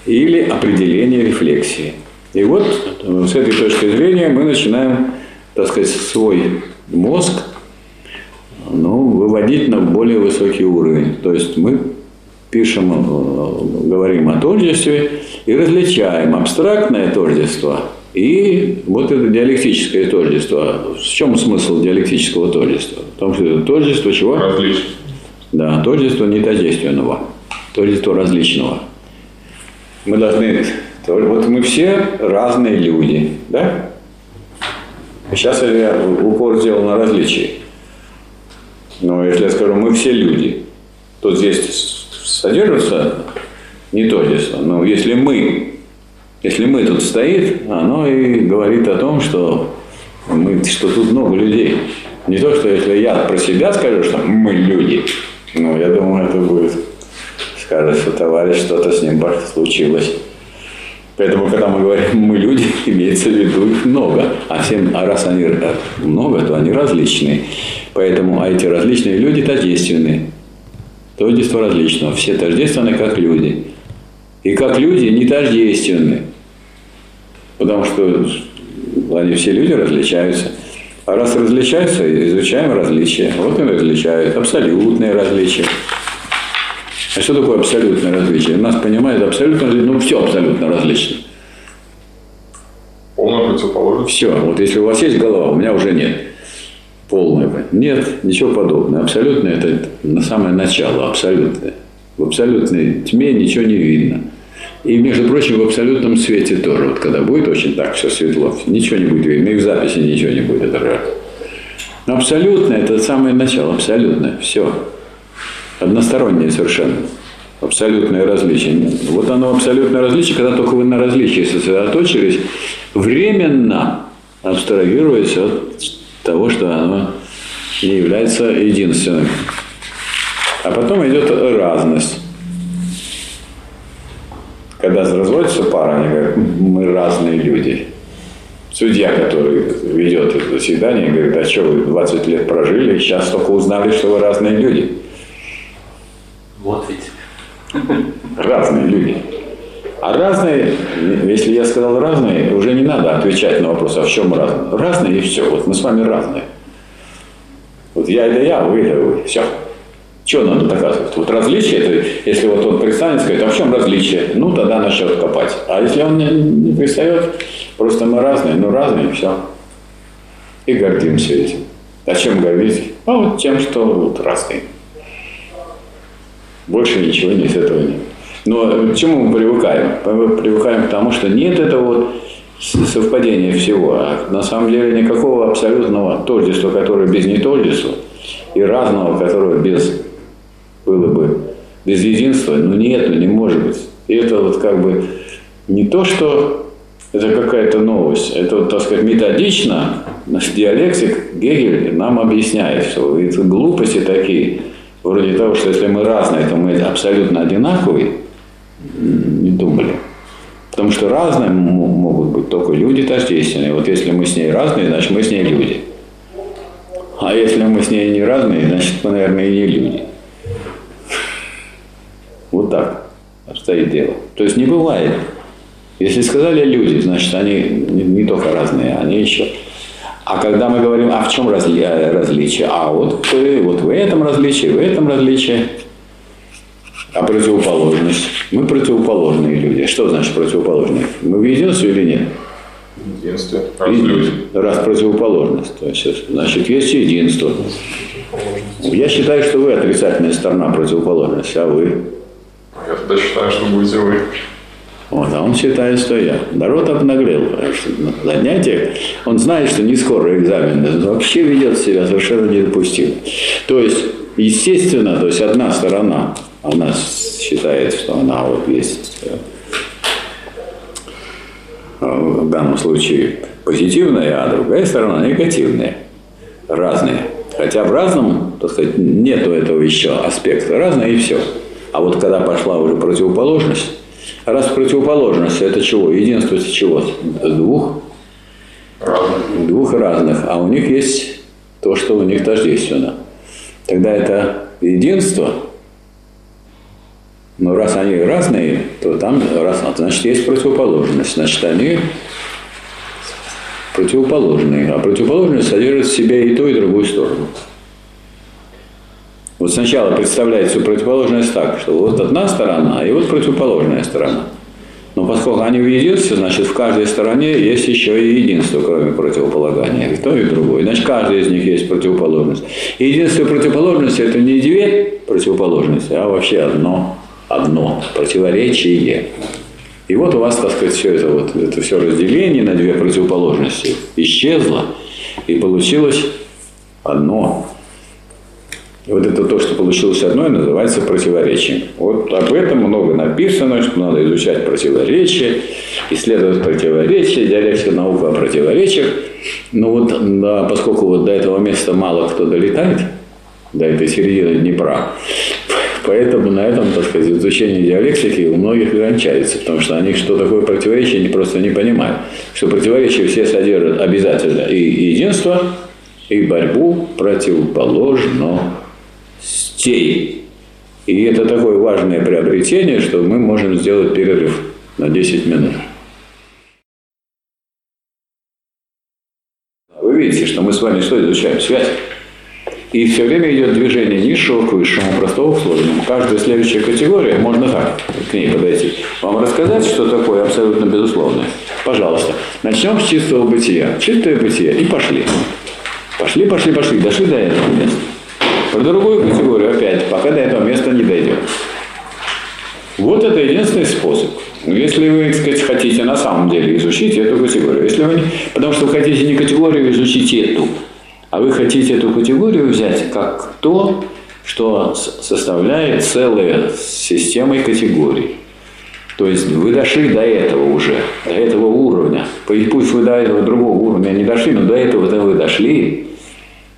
или определение рефлексии. И вот э, с этой точки зрения мы начинаем, так сказать, свой мозг ну, выводить на более высокий уровень. То есть мы пишем, э, говорим о тождестве и различаем абстрактное тождество и вот это диалектическое тождество. В чем смысл диалектического тождества? В том, что это тождество чего? Различно. Да, тождество нетождественного, тождество различного. Мы должны... Вот мы все разные люди, да? Сейчас я упор сделал на различии. Но если я скажу, мы все люди, то здесь содержится не тождество. Но если мы, если мы тут стоит, оно и говорит о том, что, мы, что тут много людей. Не то, что если я про себя скажу, что мы люди, ну, я думаю, это будет, скажет, что товарищ, что-то с ним случилось. Поэтому, когда мы говорим «мы люди», имеется в виду их много. А, всем, а раз они много, то они различные. Поэтому, а эти различные люди тождественные. Тождество различного. Все тождественны, как люди. И как люди не тождественны. Потому что они все люди различаются. А раз различаются, изучаем различия. Вот и различают. Абсолютные различия. А что такое абсолютное различие? У нас понимают абсолютно ну все абсолютно различно. Полная противоположность. Все, вот если у вас есть голова, у меня уже нет. Полная. Нет, ничего подобного. Абсолютное это на самое начало, абсолютное. В абсолютной тьме ничего не видно. И, между прочим, в абсолютном свете тоже. Вот когда будет очень так все светло, ничего не будет видно. И в записи ничего не будет отражаться. Но абсолютное – это самое начало, абсолютное. Все. Одностороннее совершенно. Абсолютное различие. Вот оно абсолютное различие, когда только вы на различии сосредоточились, временно абстрагируясь от того, что оно не является единственным. А потом идет разность. Когда разводится пара, они говорят, мы разные люди. Судья, который ведет это заседание, говорит, а что вы 20 лет прожили, и сейчас только узнали, что вы разные люди. Вот ведь. Разные люди. А разные, если я сказал разные, уже не надо отвечать на вопрос, а в чем разные. Разные и все. Вот мы с вами разные. Вот я это я, вы это вы. Все. Что надо доказывать? Вот различие, это, если вот он пристанет, скажет, а в чем различие? Ну, тогда начнет копать. А если он не, не пристает, просто мы разные, ну разные, и все. И гордимся этим. А чем гордитесь? А вот тем, что вот разные. Больше ничего не из этого нет. Но к чему мы привыкаем? Мы привыкаем к тому, что нет этого вот совпадения всего, а на самом деле никакого абсолютного тождества, которое без нетождества, и разного, которое без было бы без единства, ну нет, не может быть. И это вот как бы не то, что это какая-то новость, это, вот, так сказать, методично наш диалектик Гегель нам объясняет, что это глупости такие, вроде того, что если мы разные, то мы абсолютно одинаковые, не думали. Потому что разные могут быть только люди тождественные. Вот если мы с ней разные, значит мы с ней люди. А если мы с ней не разные, значит мы, наверное, и не люди. Вот так обстоит дело. То есть не бывает. Если сказали люди, значит они не, только разные, они еще... А когда мы говорим, а в чем разли, различие? А вот, вот в этом различие, в этом различие. А противоположность? Мы противоположные люди. Что значит противоположные? Мы в единстве или нет? Единстве. Раз люди. Раз противоположность. То есть, значит, есть единство. Я считаю, что вы отрицательная сторона противоположности, а вы? Я тогда считаю, что будете вы. Вот, а он считает, что я. Народ обнаглел. На занятиях он знает, что не скоро экзамен, но вообще ведет себя совершенно недопустимо. То есть, естественно, то есть одна сторона, она считает, что она вот есть э, в данном случае позитивная, а другая сторона негативная. Разные. Хотя в разном, так сказать, нету этого еще аспекта. Разное и все. А вот когда пошла уже противоположность, раз противоположность это чего? Единство чего? Двух? Разных. Двух разных. А у них есть то, что у них тождественно. Тогда это единство, но раз они разные, то там раз, значит есть противоположность. Значит, они противоположные. А противоположность содержит в себе и ту, и другую сторону. Вот сначала представляется противоположность так, что вот одна сторона, и вот противоположная сторона. Но поскольку они в единстве, значит, в каждой стороне есть еще и единство, кроме противополагания. И то, и другое. Значит, каждый из них есть противоположность. И единство и противоположность – это не две противоположности, а вообще одно, одно противоречие. И вот у вас, так сказать, все это, вот, это все разделение на две противоположности исчезло, и получилось одно и вот это то, что получилось одно, называется противоречием. Вот об этом много написано, что надо изучать противоречия, исследовать противоречия, диалектика наука о противоречиях. Но вот да, поскольку вот до этого места мало кто долетает, до этой середины Днепра, поэтому на этом, так сказать, изучение диалектики у многих кончается, потому что они, что такое противоречие, они просто не понимают. Что противоречия все содержат обязательно и единство, и борьбу противоположно детей. И это такое важное приобретение, что мы можем сделать перерыв на 10 минут. Вы видите, что мы с вами что изучаем? Связь. И все время идет движение низшего к высшему, простого к сложному. Каждая следующая категория, можно так к ней подойти. Вам рассказать, что такое абсолютно безусловное? Пожалуйста. Начнем с чистого бытия. Чистое бытие. И пошли. Пошли, пошли, пошли. Дошли до этого места. Про другую категорию опять, пока до этого места не дойдет. Вот это единственный способ. Если вы, так сказать, хотите на самом деле изучить эту категорию, если вы, потому что вы хотите не категорию изучить эту, а вы хотите эту категорию взять как то, что составляет целая системой категорий. То есть вы дошли до этого уже, до этого уровня. Пусть вы до этого другого уровня не дошли, но до этого вы дошли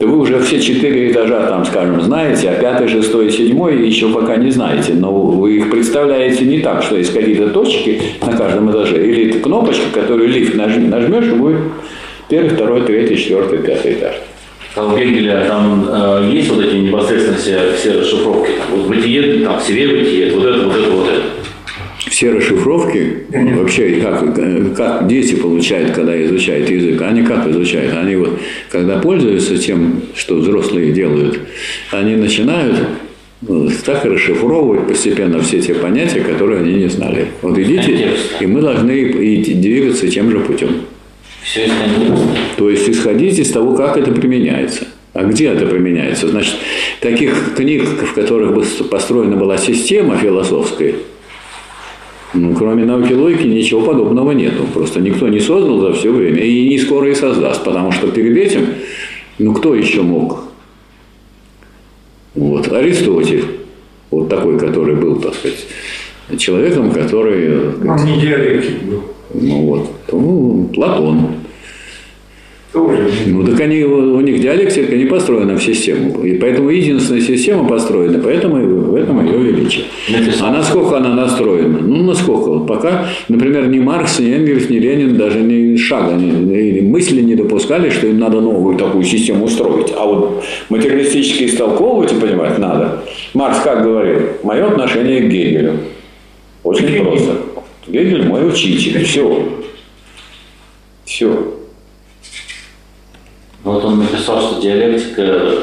то вы уже все четыре этажа там, скажем, знаете, а пятый, шестой, седьмой еще пока не знаете. Но вы их представляете не так, что есть какие-то точки на каждом этаже, или кнопочка, которую лифт нажмешь, и будет первый, второй, третий, четвертый, пятый этаж. А у Гегеля там э, есть вот эти непосредственно все, все расшифровки? Там, вот бытие, там, себе бытие, вот это, вот это, вот это все расшифровки, вообще как, как дети получают, когда изучают язык, они как изучают? Они вот, когда пользуются тем, что взрослые делают, они начинают так расшифровывать постепенно все те понятия, которые они не знали. Вот идите, и мы должны идти, двигаться тем же путем. Все из То есть исходить из того, как это применяется. А где это применяется? Значит, таких книг, в которых бы построена была система философская, Ну, кроме науки логики ничего подобного нету. Просто никто не создал за все время и не скоро и создаст, потому что перед этим, ну кто еще мог? Вот, Аристотель, вот такой, который был, так сказать, человеком, который... Он не диалектик был. Ну вот, ну, Платон. Тоже. Ну так они, у них диалектика не построена в систему. И поэтому единственная система построена, поэтому и в этом ее величие. А насколько она настроена? Ну, насколько? Пока, например, ни Маркс, ни Энгельс, ни Ленин даже ни шага, ни, или мысли не допускали, что им надо новую такую систему устроить. А вот материалистически истолковывать и понимать надо. Маркс как говорил? Мое отношение к Гегелю. Очень Гегель. просто. Гегель мой учитель. Все. Все. Вот он написал, что диалектика э,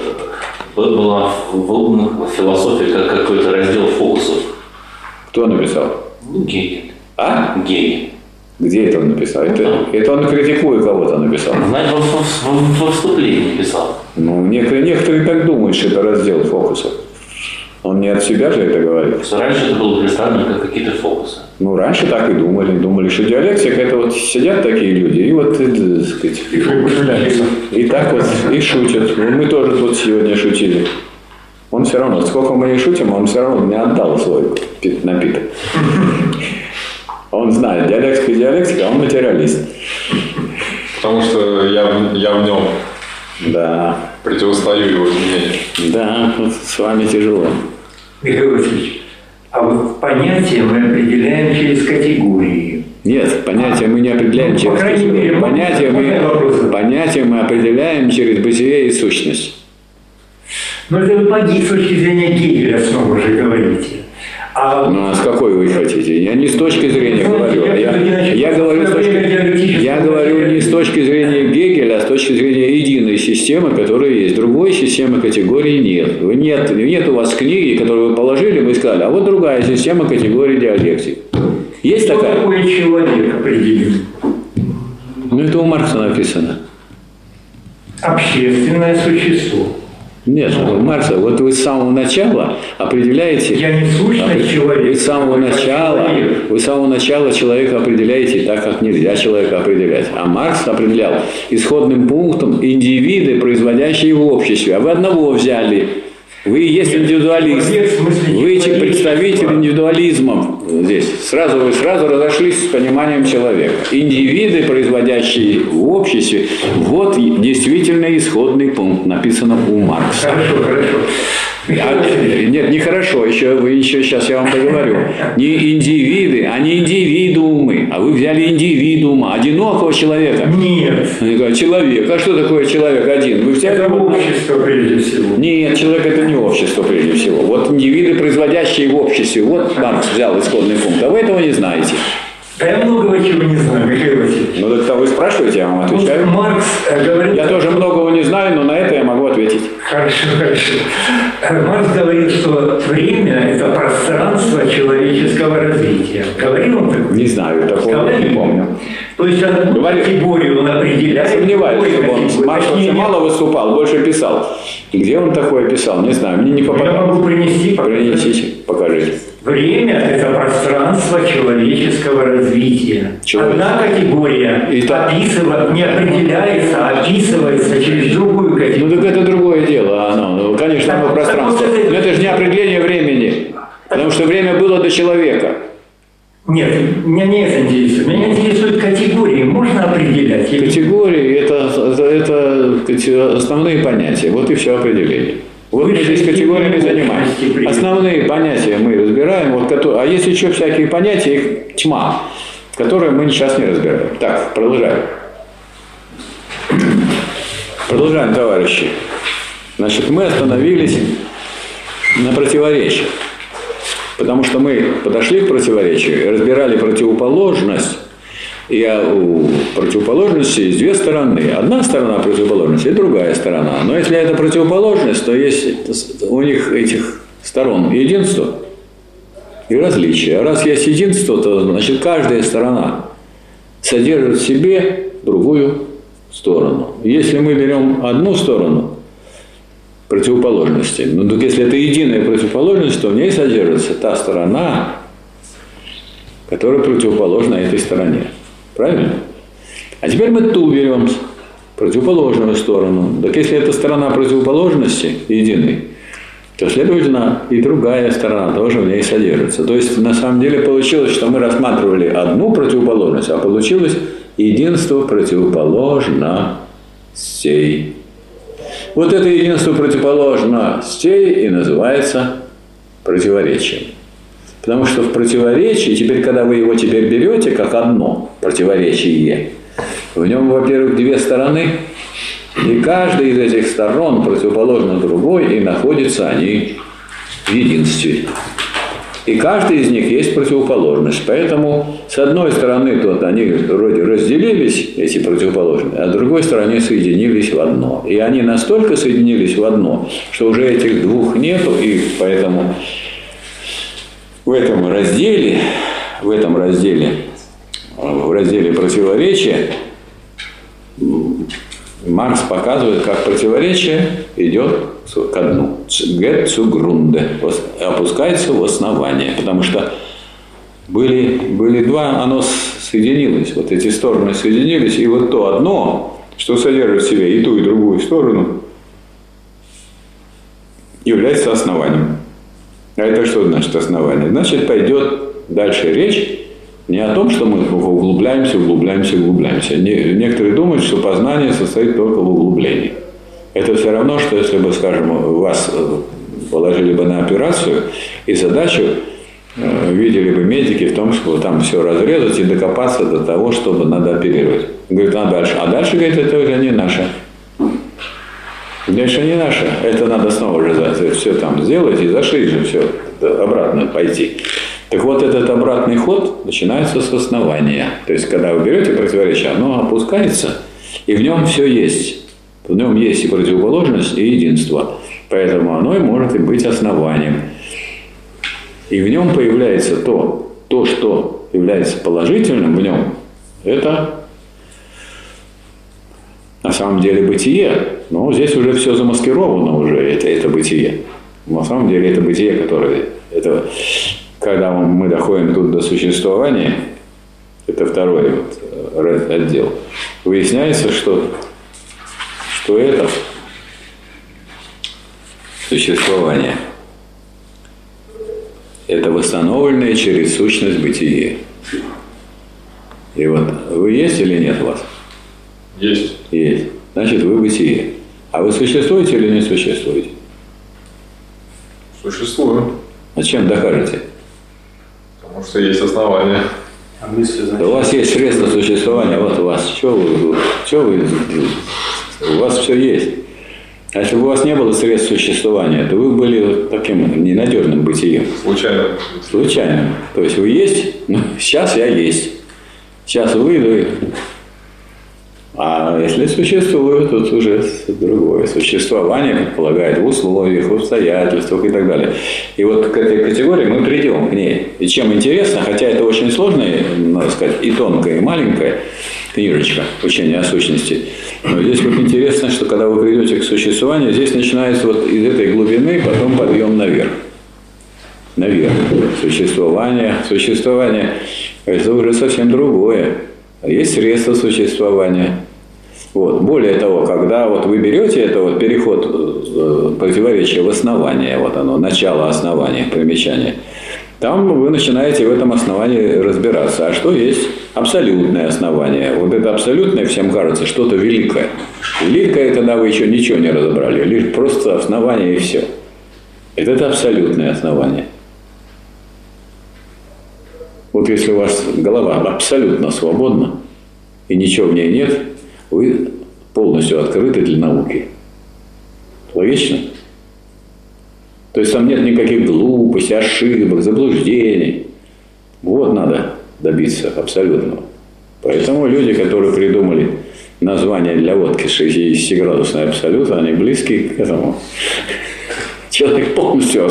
была в, в- в философии как какой-то раздел фокусов. Кто написал? Ну, Гегель. А? Гегель. Где это он написал? Это, это он критикуя кого-то написал. Знаете, во, во- во вступлении писал. Ну, некоторые, некоторые так думают, что это раздел фокуса. Он не от себя же это говорит. Что раньше это было представлено как какие-то фокусы. Ну, раньше так и думали. Думали, что диалектика это вот сидят такие люди, и вот, э, так сказать, И так вот, и шутят. Ну, Мы тоже тут сегодня шутили. Он все равно, сколько мы не шутим, он все равно не отдал свой пи- напиток. Он знает, диалектика и диалектика, а он материалист. Потому что я, в- я в нем Да, противостою его изменениям. да, вот с вами тяжело. Михаил Васильевич, а вот понятие мы определяем через категории. Нет, понятие мы не определяем Ну, по через категории. мере, понятие, можно я вопрос мы, понятие мы определяем через бытие и сущность. Но это вы по с точки зрения Гегеля снова же говорите. А Ну а с какой вы хотите? Я не с точки зрения Ну, говорю, а я, я говорю, с точки, я говорю не с точки зрения Гегеля, а с точки зрения единой системы, которая есть. Другой системы категории нет. Вы нет. Нет у вас книги, которую вы положили, вы сказали, а вот другая система категории диалектик. Есть что такая? такое человек определим? Ну это у Маркса написано. Общественное существо. Нет, у Маркса, вот вы с самого начала определяете... Я не сущность человека. Вы с самого начала, человек. вы с самого начала человека определяете так, как нельзя человека определять. А Маркс определял исходным пунктом индивиды, производящие в обществе. А вы одного взяли. Вы есть индивидуалист. Вы представитель индивидуализма здесь. Сразу вы сразу разошлись с пониманием человека. Индивиды, производящие в обществе, вот действительно исходный пункт, написано у Маркса. Хорошо, хорошо. А, нет, нехорошо, еще, вы еще сейчас я вам договорю. Не индивиды, а не индивидуумы, а вы взяли индивидуума, одинокого человека. Нет. Человек, а что такое человек один? Вы взяли Это общество прежде всего. Нет, человек это не общество прежде всего. Вот индивиды, производящие в обществе, вот Маркс взял исходный пункт, а вы этого не знаете. Да я многого чего не знаю, Михаил Васильевич. Ну так вы спрашиваете, я вам Вот отвечаю. Маркс э, говорит... Я тоже многого не знаю, но на это я могу ответить. Хорошо, хорошо. Э, Маркс говорит, что время – это пространство человеческого развития. Говорил он так? Не знаю, такого я Говорил. не помню. То есть одну Говорил. категорию он Я определяет. сомневаюсь, чтобы он. Маркс вообще мало выступал, больше писал. И где он такое писал, не знаю, мне не Я попадалось. могу принести. Принесите, покажите. Время – это пространство человеческого развития. Человек. Одна категория Итак. описывает, не определяется, а описывается через другую Ну категорию. так это другое дело, оно, ну, конечно, оно Так, пространство. так вот Но это же не определение времени. Потому что время было до человека. Нет, меня не это интересует. Меня интересуют категории. Можно определять? Категории это, это, это основные понятия. Вот и все определение. Вот мы здесь категориями занимаемся. Основные понятия мы разбираем, вот, а есть еще всякие понятия, их тьма, которые мы сейчас не разбираем. Так, продолжаем. Продолжаем, товарищи. Значит, мы остановились на противоречиях. Потому что мы подошли к противоречию и разбирали противоположность. А, у противоположности есть две стороны. Одна сторона противоположности и другая сторона. Но если это противоположность, то есть у них этих сторон единство и различие. А раз есть единство, то значит каждая сторона содержит в себе другую сторону. Если мы берем одну сторону противоположности, ну так если это единая противоположность, то в ней содержится та сторона, которая противоположна этой стороне. Правильно? А теперь мы ту берем, противоположную сторону. Так если это сторона противоположности единой, то, следовательно, и другая сторона тоже в ней содержится. То есть, на самом деле, получилось, что мы рассматривали одну противоположность, а получилось единство противоположностей. Вот это единство противоположностей и называется противоречием. Потому что в противоречии, теперь, когда вы его теперь берете как одно противоречие, в нем, во-первых, две стороны, и каждая из этих сторон противоположна другой, и находятся они в единстве. И каждый из них есть противоположность. Поэтому, с одной стороны, тут они вроде разделились, эти противоположные, а с другой стороны соединились в одно. И они настолько соединились в одно, что уже этих двух нету, и поэтому в этом разделе, в этом разделе, в разделе противоречия Маркс показывает, как противоречие идет ко дну. Grunde. Опускается в основание. Потому что были, были два, оно соединилось. Вот эти стороны соединились. И вот то одно, что содержит в себе и ту, и другую сторону, является основанием. А это что значит основание? Значит, пойдет дальше речь не о том, что мы углубляемся, углубляемся, углубляемся. Некоторые думают, что познание состоит только в углублении. Это все равно, что если бы, скажем, вас э, положили бы на операцию и задачу э, видели бы медики в том, что там все разрезать и докопаться до того, чтобы надо оперировать. Говорит, а дальше? А дальше, говорит, это уже не наше. Дальше не наше. Это надо снова же все там сделать и зашить же все обратно пойти. Так вот, этот обратный ход начинается с основания. То есть, когда вы берете противоречие, оно опускается, и в нем все есть. В нем есть и противоположность, и единство. Поэтому оно и может и быть основанием. И в нем появляется то, то, что является положительным в нем, это на самом деле бытие. Но здесь уже все замаскировано уже, это, это бытие. На самом деле это бытие, которое это когда мы доходим тут до существования, это второй вот э, отдел, выясняется, что, что это существование – это восстановленное через сущность бытие. И вот вы есть или нет у вас? Есть. Есть. Значит, вы бытие. А вы существуете или не существуете? Существую. А чем докажете? Потому что есть основания. А мысли, значит... У вас есть средства существования, вот у вас. Что вы, что вы, у вас все есть. А если бы у вас не было средств существования, то вы были таким ненадежным бытием. Случайно. Случайно. То есть вы есть, ну, сейчас я есть. Сейчас выйду, а если существует, тут уже другое. Существование предполагает в условиях, в обстоятельствах и так далее. И вот к этой категории мы придем к ней. И чем интересно, хотя это очень сложная, надо сказать, и тонкая, и маленькая книжечка учения о сущности, но здесь вот интересно, что когда вы придете к существованию, здесь начинается вот из этой глубины потом подъем наверх. Наверх. Существование. Существование – это уже совсем другое. Есть средства существования. Вот. Более того, когда вот вы берете это вот переход э, противоречия в основание, вот оно, начало основания, примечание, там вы начинаете в этом основании разбираться. А что есть абсолютное основание? Вот это абсолютное всем кажется что-то великое. Великое, тогда вы еще ничего не разобрали, лишь просто основание и все. Это, это абсолютное основание. Вот если у вас голова абсолютно свободна, и ничего в ней нет, вы полностью открыты для науки. Логично? То есть там нет никаких глупостей, ошибок, заблуждений. Вот надо добиться абсолютного. Поэтому люди, которые придумали название для водки 60-градусный абсолют, они близки к этому. Человек полностью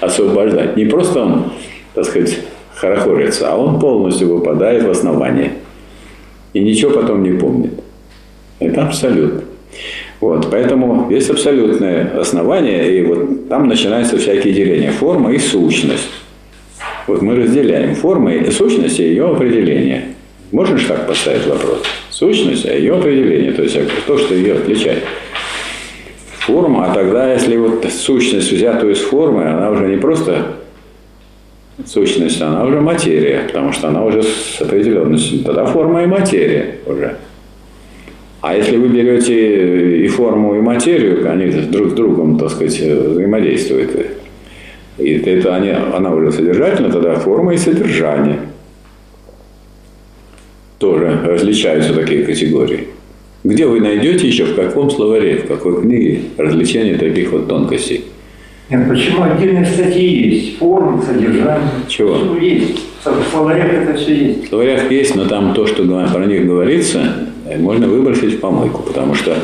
освобождает. Не просто он, так сказать, хорохорится, а он полностью выпадает в основание. И ничего потом не помнит. Это абсолют. Вот, поэтому есть абсолютное основание, и вот там начинаются всякие деления. Форма и сущность. Вот мы разделяем формы и сущность и ее определение. Можно же так поставить вопрос? Сущность, а ее определение, то есть то, что ее отличает. Форма, а тогда, если вот сущность взятую из формы, она уже не просто сущность, она уже материя, потому что она уже с определенностью. Тогда форма и материя уже. А если вы берете и форму, и материю, они друг с другом, так сказать, взаимодействуют. И это они, она уже содержательна, тогда форма и содержание. Тоже различаются такие категории. Где вы найдете еще, в каком словаре, в какой книге развлечение таких вот тонкостей? Нет, почему отдельные статьи есть? Форма, содержание. Чего? Все есть. В словарях это все есть. В словарях есть, но там то, что про них говорится, можно выбросить в помойку, потому что,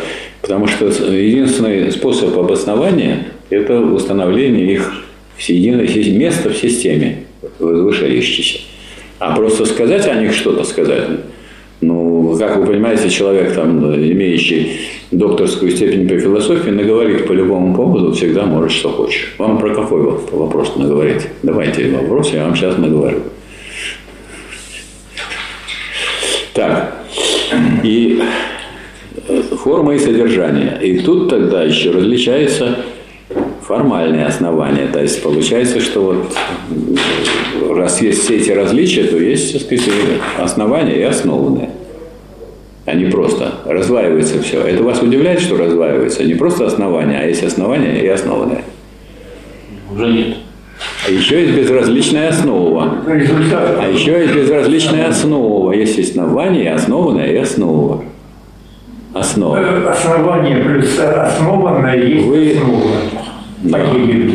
потому что единственный способ обоснования – это установление их в единое место в системе, возвышающейся. А просто сказать о них что-то сказать, ну, как вы понимаете, человек, там, имеющий докторскую степень по философии, наговорит по любому поводу всегда может, что хочешь. Вам про какой вопрос наговорить? Давайте вопрос, я вам сейчас наговорю. Так, и э, форма и содержание. И тут тогда еще различается формальные основания. То есть получается, что вот раз есть все эти различия, то есть, так сказать, основания и основанные. А не просто разваивается все. Это вас удивляет, что разваивается? Не просто основания, а есть основания и основанные. Уже нет. А еще есть безразличная основа. А еще есть безразличная основа. Есть основание, основанное и основа. Основа. Основание плюс основанное есть Вы... основа. Да,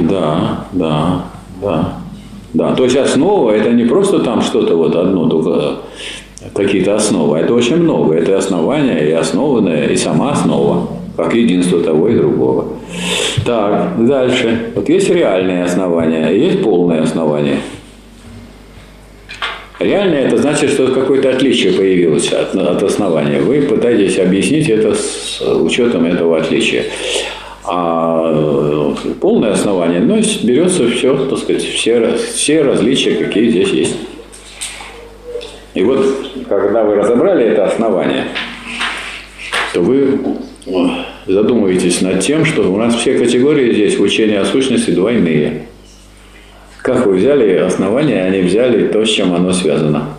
да, да, да. Да, то есть основа это не просто там что-то вот одно, только какие-то основы. Это очень много. Это основание, и основанное, и сама основа, как единство того и другого. Так, дальше. Вот есть реальные основания, есть полное основание. Реальное – это значит, что какое-то отличие появилось от, от основания. Вы пытаетесь объяснить это с учетом этого отличия. А э, полное основание, ну, берется все, так сказать, все, все различия, какие здесь есть. И вот, когда вы разобрали это основание, то вы задумываетесь над тем, что у нас все категории здесь в учении о сущности двойные. Как вы взяли основание, они взяли то, с чем оно связано.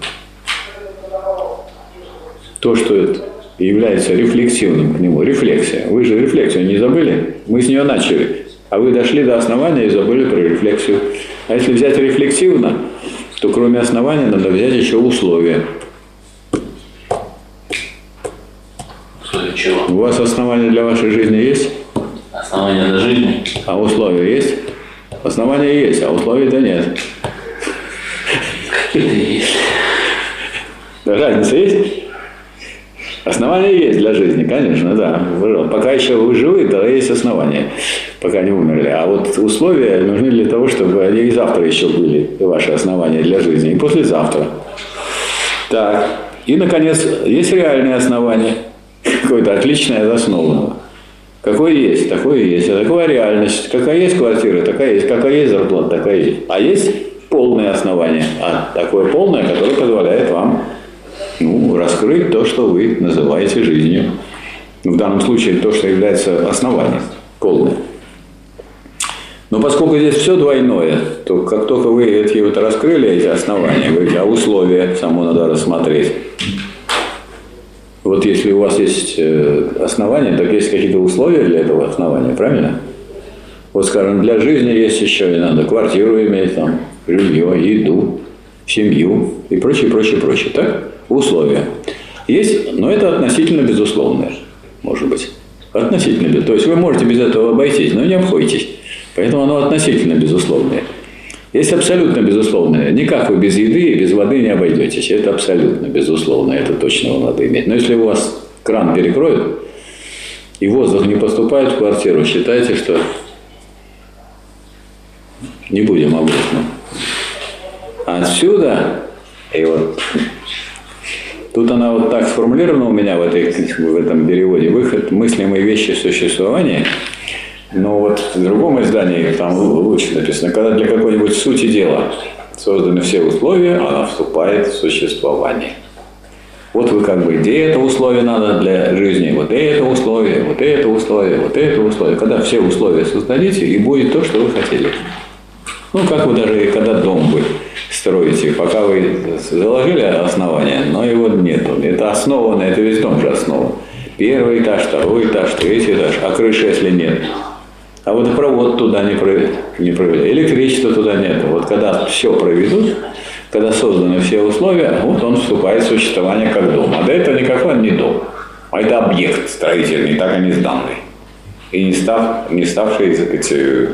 То, что является рефлексивным к нему, рефлексия. Вы же рефлексию не забыли? Мы с нее начали. А вы дошли до основания и забыли про рефлексию. А если взять рефлексивно, то кроме основания надо взять еще условия. Условия чего? У вас основания для вашей жизни есть? Основания для жизни? А условия есть? Основания есть, а условий-то нет. Какие-то есть. Разница есть? Основания есть для жизни, конечно, да. Пока еще вы живы, тогда есть основания, пока не умерли. А вот условия нужны для того, чтобы они и завтра еще были, ваши основания для жизни, и послезавтра. Так, и, наконец, есть реальные основания, какое-то отличное от основанного. Какое есть, такое есть. А такая реальность. Какая есть квартира, такая есть. Какая есть зарплата, такая есть. А есть полное основание. А такое полное, которое позволяет вам ну, раскрыть то, что вы называете жизнью. В данном случае то, что является основанием полное. Но поскольку здесь все двойное, то как только вы эти вот раскрыли эти основания, вы а условия само надо рассмотреть. Вот если у вас есть э, основания, так есть какие-то условия для этого основания, правильно? Вот, скажем, для жизни есть еще, и надо квартиру иметь, там, жилье, еду, семью и прочее, прочее, прочее. Так? условия. Есть, но это относительно безусловное, может быть. Относительно. То есть вы можете без этого обойтись, но не обходитесь. Поэтому оно относительно безусловное. Есть абсолютно безусловное. Никак вы без еды и без воды не обойдетесь. Это абсолютно безусловно. Это точно надо иметь. Но если у вас кран перекроют, и воздух не поступает в квартиру, считайте, что не будем об этом. Отсюда, и вот Тут она вот так сформулирована у меня в, этой, в этом переводе. Выход мыслимой вещи существования. Но вот в другом издании там лучше написано, когда для какой-нибудь сути дела. созданы все условия, она вступает в существование. Вот вы как бы, где это условие надо для жизни, вот это условие, вот это условие, вот это условие. Когда все условия создадите, и будет то, что вы хотели. Ну, как вы даже, когда дом вы строите, пока вы заложили основание, но его нету. Это основано, это весь дом же основан. Первый этаж, второй этаж, третий этаж, а крыши, если нет. А водопровод туда не проведут, не проведут. электричества туда нет. Вот когда все проведут, когда созданы все условия, вот он вступает в существование как дом. А до этого никакой он не дом. А это объект строительный, так и не сданный. И не, став, не ставший сказать,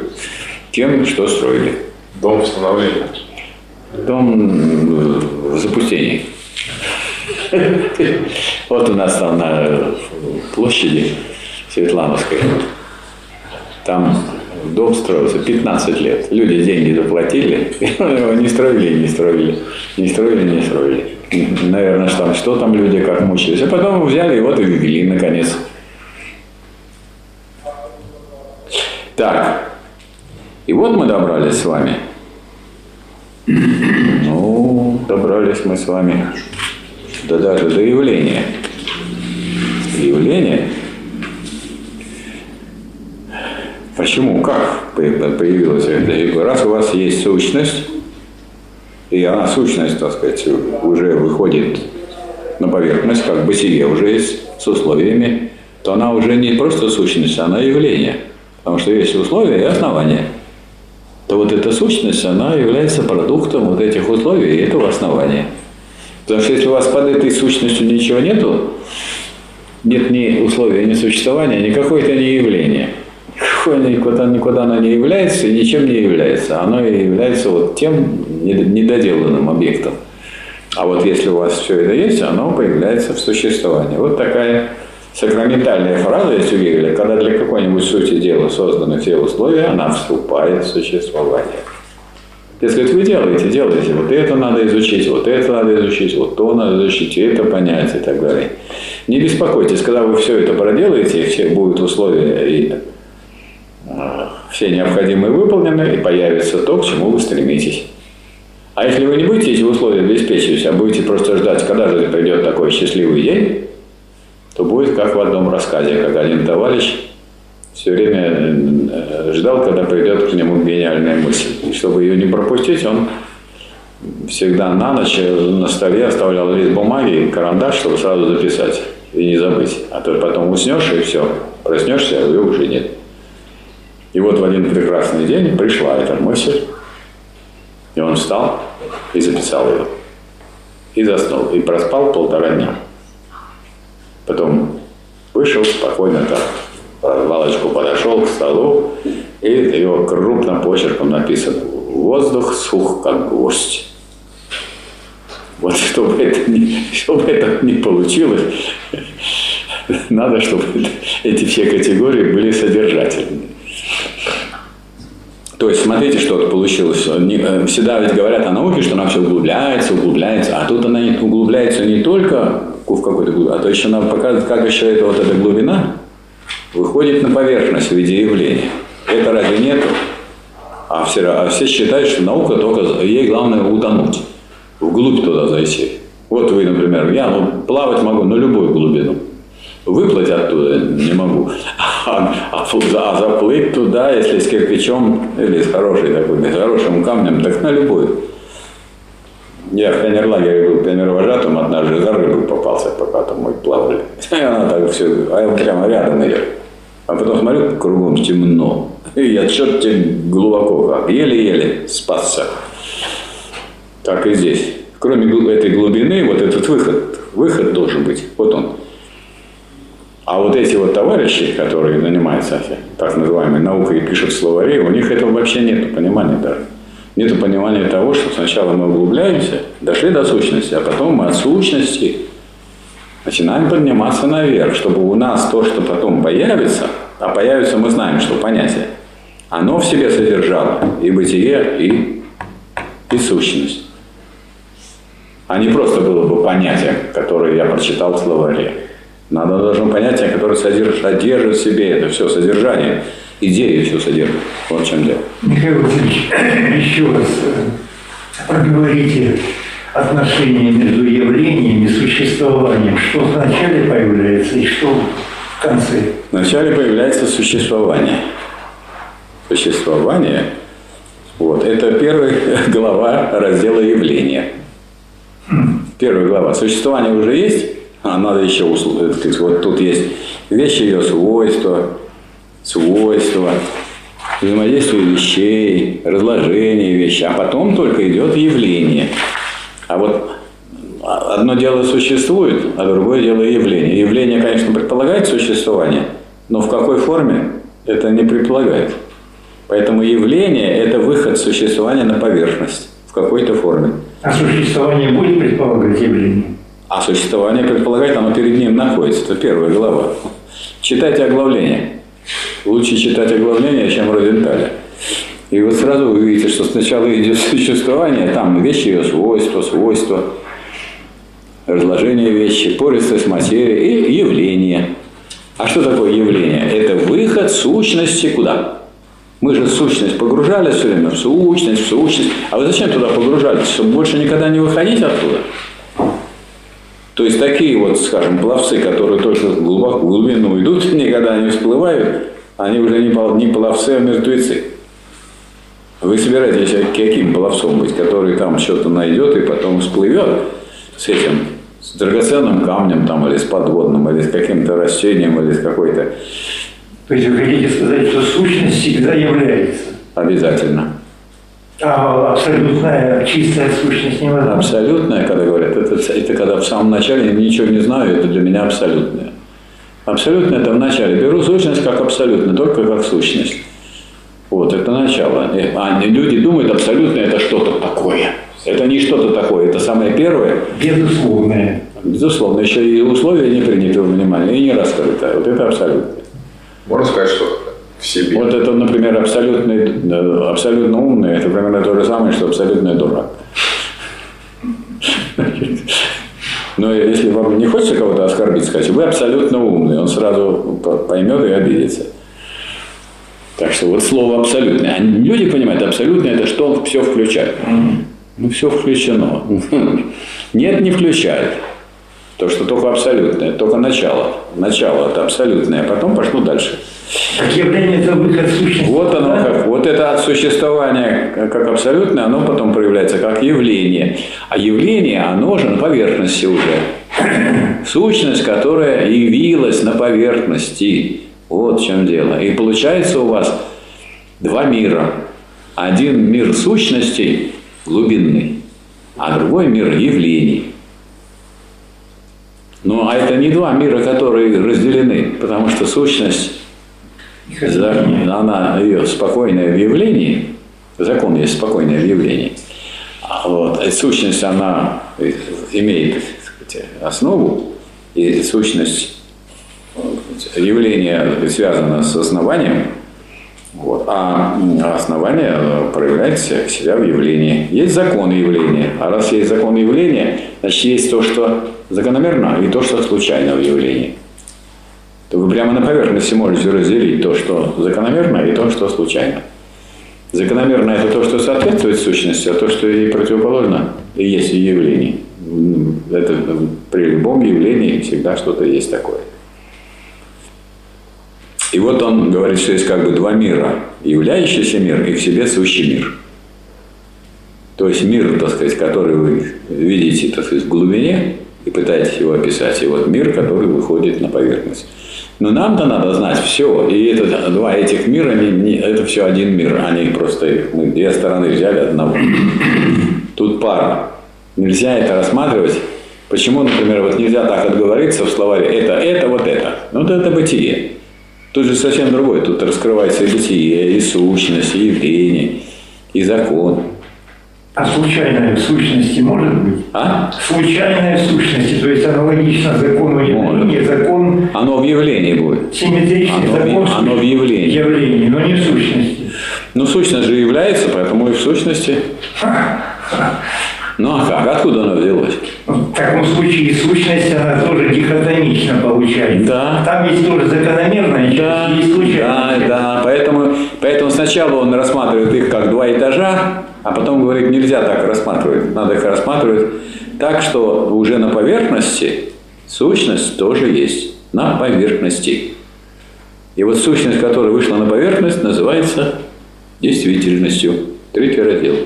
тем, что строили. Дом восстановления. Дом в запустении. Вот у нас там на площади Светлановской. Там дом строился 15 лет. Люди деньги заплатили, его не строили, не строили, не строили, не строили. Наверное, что там, что там люди как мучились. А потом взяли и вот и ввели, наконец. Так, и вот мы добрались с вами. Ну, добрались мы с вами до даже до явления. Явление Почему? Как появилось это? Раз у вас есть сущность, и она, сущность, так сказать, уже выходит на поверхность, как бытие уже есть с условиями, то она уже не просто сущность, она явление. Потому что есть условия и основания. То вот эта сущность, она является продуктом вот этих условий и этого основания. Потому что если у вас под этой сущностью ничего нету, нет ни условия, ни существования, никакое это не явление – Никакое никуда, никуда оно не является и ничем не является. Оно и является вот тем недоделанным объектом. А вот если у вас все это есть, оно появляется в существовании. Вот такая сакраментальная фраза есть у Гегеля, когда для какой-нибудь сути дела созданы все условия, она вступает в существование. Если вы делаете, делаете, вот это надо изучить, вот это надо изучить, вот то надо изучить, и это понять и так далее. Не беспокойтесь, когда вы все это проделаете, и все будут условия и все необходимые выполнены, и появится то, к чему вы стремитесь. А если вы не будете эти условия обеспечивать, а будете просто ждать, когда же придет такой счастливый день, то будет как в одном рассказе, как один товарищ все время э, ждал, когда придет к нему гениальная мысль. И чтобы ее не пропустить, он всегда на ночь на столе оставлял лист бумаги и карандаш, чтобы сразу записать и не забыть. А то потом уснешь и все, проснешься, а ее уже нет. И вот в один прекрасный день пришла эта мысль, и он встал и записал ее. И заснул, и проспал полтора дня. Потом вышел спокойно так, валочку подошел к столу, и его крупным почерком написано «Воздух сух, как гвоздь». Вот чтобы это не, чтобы это не получилось, надо, чтобы эти все категории были содержательными. То есть, смотрите, что получилось. Э, всегда ведь говорят о науке, что она все углубляется, углубляется, а тут она углубляется не только в какой-то глубине, а то еще нам показывает, как еще эта вот эта глубина выходит на поверхность в виде явления. Это разве нету? А все, а все считают, что наука только, ей главное утонуть, вглубь туда зайти. Вот вы, например, я ну, плавать могу на любую глубину выплыть оттуда не могу. А, а, а заплыть туда, если с кирпичом или с хорошей такой, с хорошим камнем, так на любую. Я в пионерлагере был пионервожатым, однажды за рыбу попался, пока там мы плавали. И она так все, а я прямо рядом идет. А потом смотрю, кругом темно. И я черти глубоко как, еле-еле спасся. Так и здесь. Кроме этой глубины, вот этот выход, выход должен быть. Вот он. А вот эти вот товарищи, которые занимаются так называемой наукой и пишут словари, у них этого вообще нет понимания даже. Нет понимания того, что сначала мы углубляемся, дошли до сущности, а потом мы от сущности начинаем подниматься наверх, чтобы у нас то, что потом появится, а появится мы знаем, что понятие, оно в себе содержало и бытие, и, и сущность. А не просто было бы понятие, которое я прочитал в словаре. Надо должно понятие, которое содержит, содержит в себе это все содержание, идею все содержит. Вот в чем дело. Михаил Васильевич, еще раз Проговорите отношения между явлением и существованием. Что вначале появляется и что в конце? Вначале появляется существование. Существование вот, это первая глава раздела явления. Первая глава. Существование уже есть, а надо еще услышать. Вот тут есть вещи, ее свойства, свойства, взаимодействие вещей, разложение вещей, а потом только идет явление. А вот одно дело существует, а другое дело явление. Явление, конечно, предполагает существование, но в какой форме это не предполагает. Поэтому явление – это выход существования на поверхность в какой-то форме. А существование будет предполагать явление? А существование предполагает, оно перед ним находится. Это первая глава. Читайте оглавление. Лучше читать оглавление, чем Розенталя. И вот сразу вы видите, что сначала идет существование, там вещи ее свойства, свойства, разложение вещи, пористость материи и явление. А что такое явление? Это выход сущности куда? Мы же сущность погружались все время в сущность, в сущность. А вы зачем туда погружались? Чтобы больше никогда не выходить оттуда? То есть такие вот, скажем, пловцы, которые только глубоко в глубину идут, никогда не всплывают, они уже не, не пловцы, а мертвецы. Вы собираетесь каким пловцом быть, который там что-то найдет и потом всплывет с этим, с драгоценным камнем там, или с подводным, или с каким-то растением, или с какой-то то есть вы хотите сказать, что сущность всегда является? Обязательно. А абсолютная чистая сущность невозможна? Абсолютная, когда говорят, это, это когда в самом начале ничего не знаю, это для меня абсолютное. Абсолютно это в начале. Беру сущность как абсолютно, только как сущность. Вот, это начало. А люди думают, абсолютно это что-то такое. Это не что-то такое, это самое первое. Безусловное. Безусловно. Еще и условия не приняты во внимание, и не раскрыто. Вот это абсолютно. Можно сказать, что в себе. Вот это, например, абсолютный, абсолютно умный, это примерно то же самое, что абсолютный дурак. Но если вам не хочется кого-то оскорбить, сказать, вы абсолютно умный, он сразу поймет и обидится. Так что вот слово абсолютное. А люди понимают, абсолютно это что все включает. Ну, все включено. Нет, не включает. То, что только абсолютное, только начало. Начало – это абсолютное, а потом пошло дальше. Как явление – это выход сущности. Вот оно как. Вот это от существования как абсолютное, оно потом проявляется как явление. А явление, оно же на поверхности уже. Сущность, которая явилась на поверхности. Вот в чем дело. И получается у вас два мира. Один мир сущности глубинный, а другой мир явлений. Ну, а это не два мира, которые разделены, потому что сущность, она ее спокойное в явлении, закон есть спокойное в явлении, а вот, и сущность, она имеет сказать, основу, и сущность явления связана с основанием, вот, а основание проявляет себя в явлении. Есть закон явления, а раз есть закон явления, значит есть то, что закономерно и то, что случайно в явлении. То вы прямо на поверхности можете разделить то, что закономерно, и то, что случайно. Закономерно это то, что соответствует сущности, а то, что и противоположно, и есть в явлении. Это при любом явлении всегда что-то есть такое. И вот он говорит, что есть как бы два мира. Являющийся мир и в себе сущий мир. То есть мир, так сказать, который вы видите, так сказать, в глубине, и пытаетесь его описать. И вот мир, который выходит на поверхность. Но нам-то надо знать все. И это, два этих мира, не, не, это все один мир. Они просто, мы две стороны взяли одного. Тут пара. Нельзя это рассматривать. Почему, например, вот нельзя так отговориться в словаре «это, это, вот это». Ну, вот это бытие. Тут же совсем другое. Тут раскрывается и бытие, и сущность, и явление, и закон. А случайная в сущности может быть? А? Случайная в сущности, то есть аналогично закону явления, закон... Оно в явлении будет. Симметричный оно, закон оно в явлении. явлении, но не в сущности. Ну, сущность же является, поэтому и в сущности. Ну а как? Откуда она взялась? В таком случае сущность, она тоже дихотомично получается. Да. Там есть тоже закономерная часть, Да, есть случайная да, часть. да. Поэтому сначала он рассматривает их как два этажа, а потом говорит, нельзя так рассматривать. Надо их рассматривать так, что уже на поверхности сущность тоже есть. На поверхности. И вот сущность, которая вышла на поверхность, называется действительностью. Третий раздел.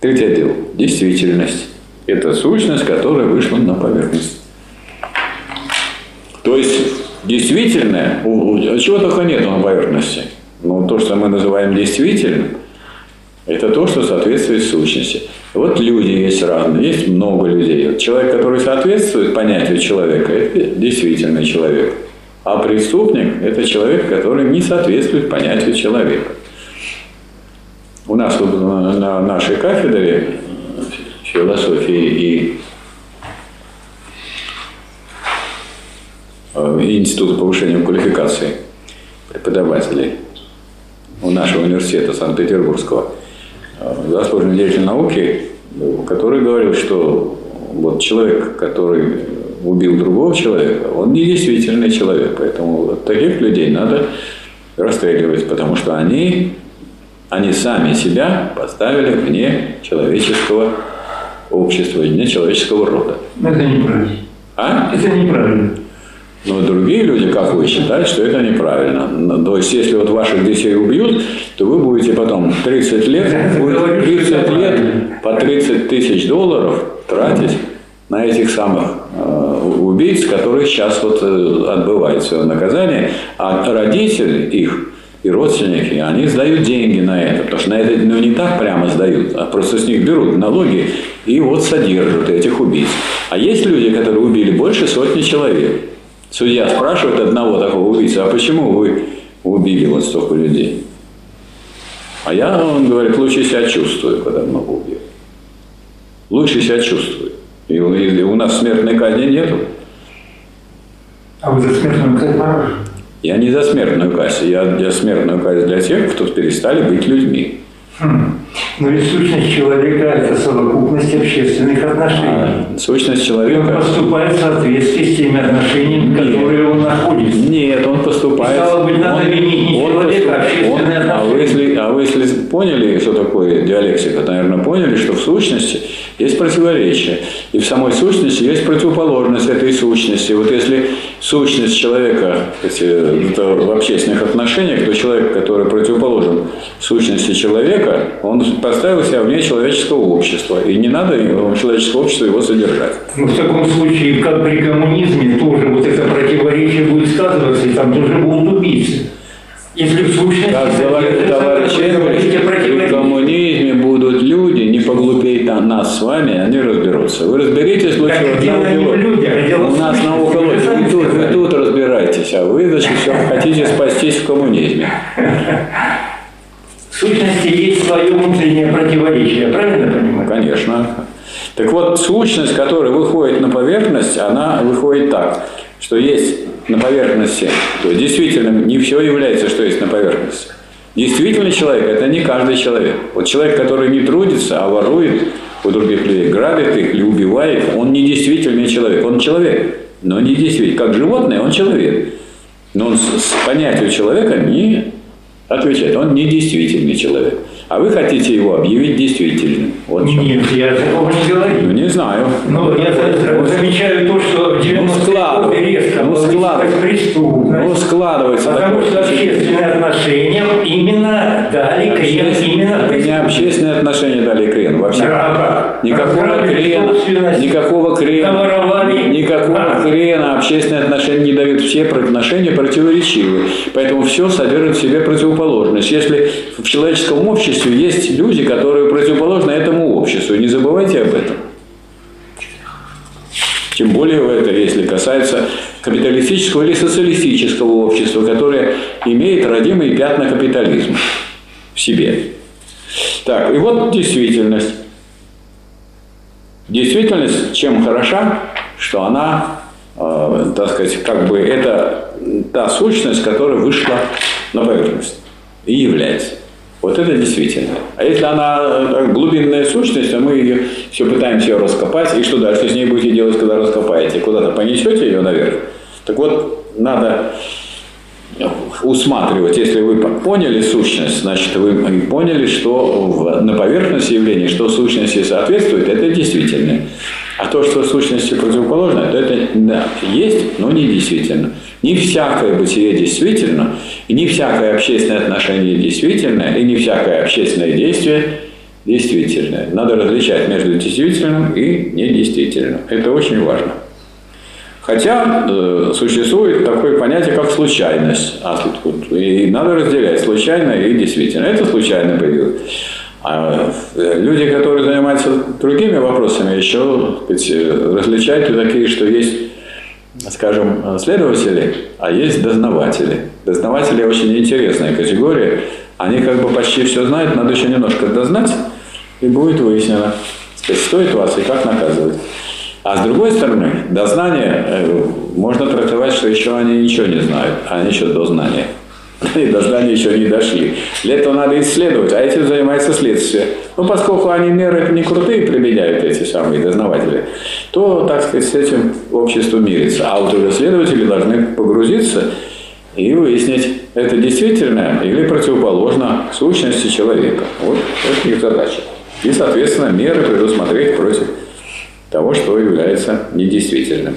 Третий отдел. Действительность. Это сущность, которая вышла на поверхность. То есть действительное, чего только нет на поверхности. Но то, что мы называем действительным, это то, что соответствует сущности. Вот люди есть разные, есть много людей. Вот человек, который соответствует понятию человека, это действительный человек. А преступник – это человек, который не соответствует понятию человека. У нас вот на на нашей кафедре философии и э, Института повышения квалификации преподавателей у нашего университета Санкт-Петербургского э, заслуженный деятель науки, который говорил, что вот человек, который убил другого человека, он не действительный человек. Поэтому вот таких людей надо расстреливать, потому что они, они сами себя поставили вне человеческого общества, вне человеческого рода. Это неправильно. А? Это неправильно. Но другие люди, как вы, считают, что это неправильно. То есть, если вот ваших детей убьют, то вы будете потом 30 лет, Я будете говорю, что 30 это лет по 30 тысяч долларов тратить на этих самых э, убийц, которые сейчас вот э, отбывают свое наказание, а родители их и родственники, они сдают деньги на это, потому что на это ну, не так прямо сдают, а просто с них берут налоги и вот содержат этих убийц. А есть люди, которые убили больше сотни человек. Судья спрашивает одного такого убийцы, а почему вы убили вот столько людей? А я, он говорит, лучше себя чувствую, когда много убил. Лучше себя чувствую. И, у- и у нас смертной казни нету. А вы за смертную казнь? Я не за смертную казнь, я за смертную казнь для тех, кто перестали быть людьми. Хм. Но ведь сущность человека – это совокупность общественных отношений. А сущность И он человека... поступает в соответствии с теми отношениями, которые он находится. Нет, он поступает... Стало быть, надо он- винить не он человека, а общественные он- А вы, если, а вы если поняли, что такое диалектика, то, наверное, поняли, что в сущности есть противоречие. И в самой сущности есть противоположность этой сущности. Вот если сущность человека эти, это в общественных отношениях, то человек, который противоположен сущности человека, он поставил себя вне человеческого общества. И не надо в человеческое общество его содержать. Но в таком случае, как при коммунизме, тоже вот это противоречие будет сказываться, и там тоже будут убийцы. Если в сущности Как говорит товарищ Энгельс, при коммунизме будут люди, не поглупее там нас с вами, они разберутся. Вы разберитесь лучше Так дело не людях, а дело У нас на уголок. Вы тут, вы тут разбирайтесь, а вы, значит, все хотите спастись в коммунизме. Сущности есть свое внутреннее противоречие, правильно понимаю? Конечно. Так вот, сущность, которая выходит на поверхность, она выходит так, что есть на поверхности, то действительно не все является, что есть на поверхности. Действительный человек – это не каждый человек. Вот человек, который не трудится, а ворует у других людей, грабит их или убивает, он не действительный человек. Он человек, но не действительный. Как животное, он человек. Но он с, с понятию человека не отвечает. Он не действительный человек. А вы хотите его объявить действительным. Вот чем. Нет, я такого не Ну, говорю. не знаю. Но я за- замечаю то, что в 90 склад- годы резко ну, склад- преступность. Ну, складывается Потому такое что общественные отношения именно дали крен именно Это не общественные отношения дали крен вообще. Да, Никакого крена, никакого крена, наворовали. никакого А. крена общественные отношения не дают. Все отношения противоречивы. Поэтому все содержит в себе противоположность. Если в человеческом обществе есть люди, которые противоположны этому обществу, не забывайте об этом. Тем более это, если касается капиталистического или социалистического общества, которое имеет родимые пятна капитализма в себе. Так, и вот действительность. Действительность чем хороша, что она, э, так сказать, как бы это та сущность, которая вышла на поверхность и является. Вот это действительно. А если она э, глубинная сущность, то мы ее все пытаемся ее раскопать, и что дальше с ней будете делать, когда раскопаете? Куда-то понесете ее наверх? Так вот, надо усматривать, если вы поняли сущность, значит, вы поняли, что на поверхности явления, что сущности соответствует, это действительно. А то, что сущности противоположно, то это да, есть, но не действительно. Не всякое бытие действительно, и не всякое общественное отношение действительно, и не всякое общественное действие действительное. Надо различать между действительным и недействительным. Это очень важно. Хотя э, существует такое понятие, как случайность. А тут, и надо разделять случайное и действительно. Это случайно появилось. А э, люди, которые занимаются другими вопросами, еще сказать, различают такие, что есть, скажем, следователи, а есть дознаватели. Дознаватели очень интересная категория. Они как бы почти все знают, надо еще немножко дознать, и будет выяснено, сказать, стоит вас и как наказывать. А с другой стороны, дознание э, можно трактовать, что еще они ничего не знают, а они еще до знания. И до знания еще не дошли. Для этого надо исследовать, а этим занимается следствие. Но поскольку они меры не крутые применяют, эти самые дознаватели, то, так сказать, с этим общество мирится. А вот уже следователи должны погрузиться и выяснить, это действительно или противоположно сущности человека. Вот это их задача. И, соответственно, меры предусмотреть против того, что является недействительным.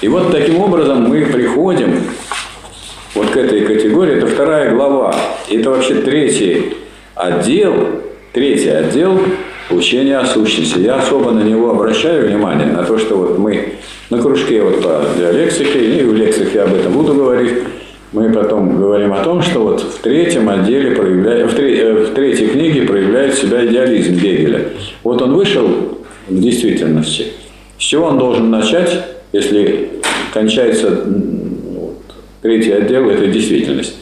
И вот таким образом мы приходим вот к этой категории. Это вторая глава. Это вообще третий отдел, третий отдел учения о сущности. Я особо на него обращаю внимание, на то, что вот мы на кружке вот по диалектике, и в лексике об этом буду говорить, мы потом говорим о том, что вот в третьем отделе проявляет, в, э, в третьей книге проявляет себя идеализм Гегеля. Вот он вышел в действительности. С чего он должен начать, если кончается вот, третий отдел, это действительность.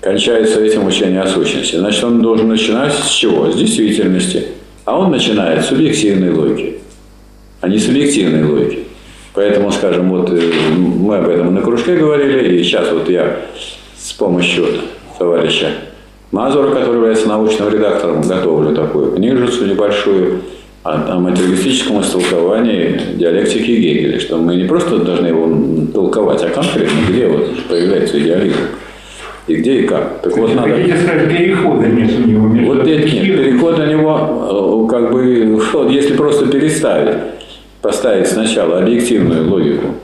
Кончается этим учение о сущности. Значит, он должен начинать с чего? С действительности. А он начинает с субъективной логики, а не с объективной логики. Поэтому, скажем, вот э, мы об этом на кружке говорили, и сейчас вот я с помощью товарища Мазура, который является научным редактором, готовлю такую книжицу небольшую, о, о материалистическом истолковании диалектики Гегеля, что мы не просто должны его толковать, а конкретно, где вот появляется идеализм. И где и как. Так вот надо... перехода между него. Между вот нет, нет, переход у него, э, как бы, вот если просто переставить, поставить сначала объективную логику,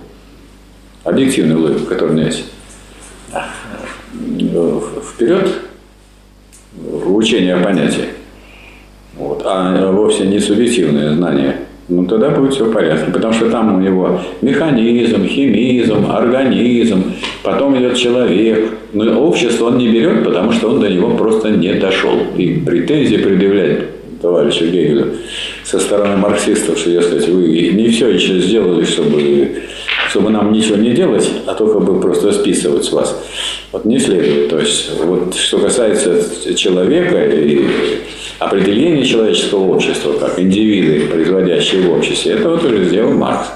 объективную логику, которая у меня есть, э, вперед в учение о понятии, вот, а вовсе не субъективное знание, ну тогда будет все в порядке. Потому что там у него механизм, химизм, организм, потом идет человек. Но общество он не берет, потому что он до него просто не дошел. И претензии предъявляет товарищу Гегелю со стороны марксистов, что, сказать, вы не все еще сделали, чтобы, чтобы нам ничего не делать, а только бы просто списывать с вас. Вот не следует. То есть, вот что касается человека и определение человеческого общества, как индивиды, производящие в обществе, это вот уже сделал Маркс.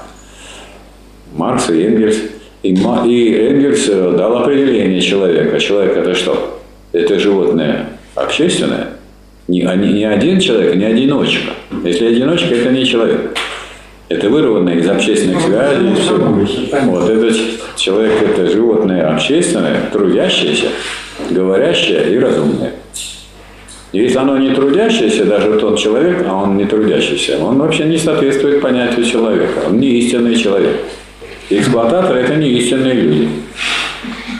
Маркс и Энгельс. И, и Энгельс э, дал определение человека. Человек это что? Это животное общественное. Не, не один человек, не одиночка. Если одиночка, это не человек. Это вырванное из общественных связей. Все. Вот этот человек это животное общественное, трудящееся, говорящее и разумное. Если оно не трудящееся, даже тот человек, а он не трудящийся, он вообще не соответствует понятию человека. Он не истинный человек. И эксплуататоры – это не истинные люди.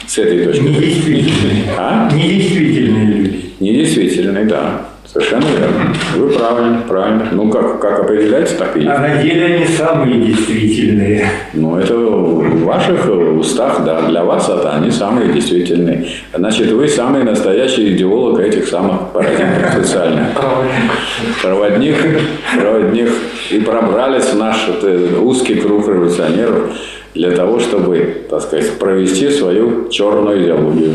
С этой точки зрения. Недействительные. А? Недействительные люди. Недействительные, да. Совершенно верно. Вы правильно, правильно. Ну, как, как определяется, так и есть. А на деле они самые действительные. Ну, это в ваших устах, да, для вас это они самые действительные. Значит, вы самый настоящий идеолог этих самых парадигм социальных. Проводник, проводник. И пробрались в наш вот, узкий круг революционеров для того, чтобы, так сказать, провести свою черную идеологию.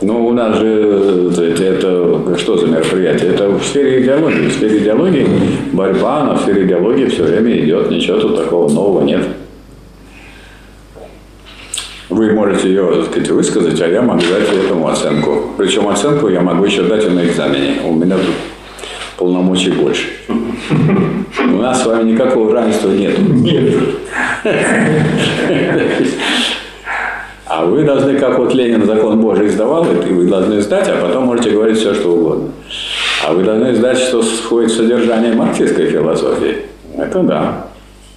Ну, у нас же это, это что за мероприятие? Это в сфере идеологии. В сфере идеологии борьба, но в сфере идеологии все время идет, ничего тут такого нового нет. вы можете ее так сказать, высказать, а я могу дать этому оценку. Причем оценку я могу еще дать и на экзамене. У меня тут полномочий больше. У нас с вами никакого равенства нет. Нет. А вы должны, как вот Ленин закон Божий издавал, и вы должны сдать, а потом можете говорить все, что угодно. А вы должны сдать, что входит в содержание марксистской философии. Это да.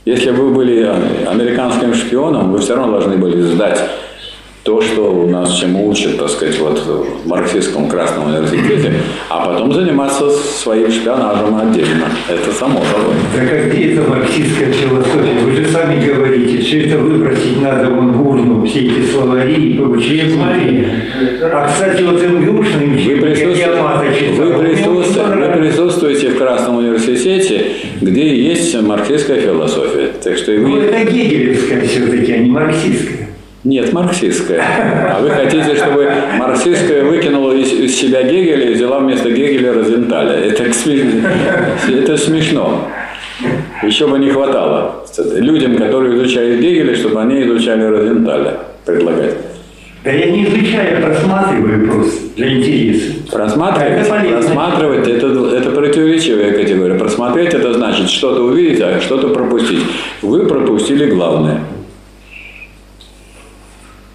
Если бы вы были американским шпионом, вы все равно должны были сдать то, что у нас чему учат, так сказать, вот в марксистском Красном университете, а потом заниматься своим шпионажем отдельно. Это само собой. Да как где это марксистская философия? Вы же сами говорите, все это выбросить надо вон в урну, все эти словари и прочее. А, кстати, вот МГУшный Вы, присутствуете, вы, присутствуете, вы присутствуете в Красном университете, где есть марксистская философия. Так что и вы... Ну, это гегелевская все-таки, а не марксистская. Нет, марксистская. А вы хотите, чтобы марксистская выкинула из, из себя Гегеля и взяла вместо Гегеля Розенталя. Это, это смешно. Еще бы не хватало людям, которые изучают Гегеля, чтобы они изучали Розенталя, предлагать. Да я не изучаю, а просматриваю просто для интереса. Просматривать, это просматривать это, это противоречивая категория. Просмотреть это значит что-то увидеть, а что-то пропустить. Вы пропустили главное.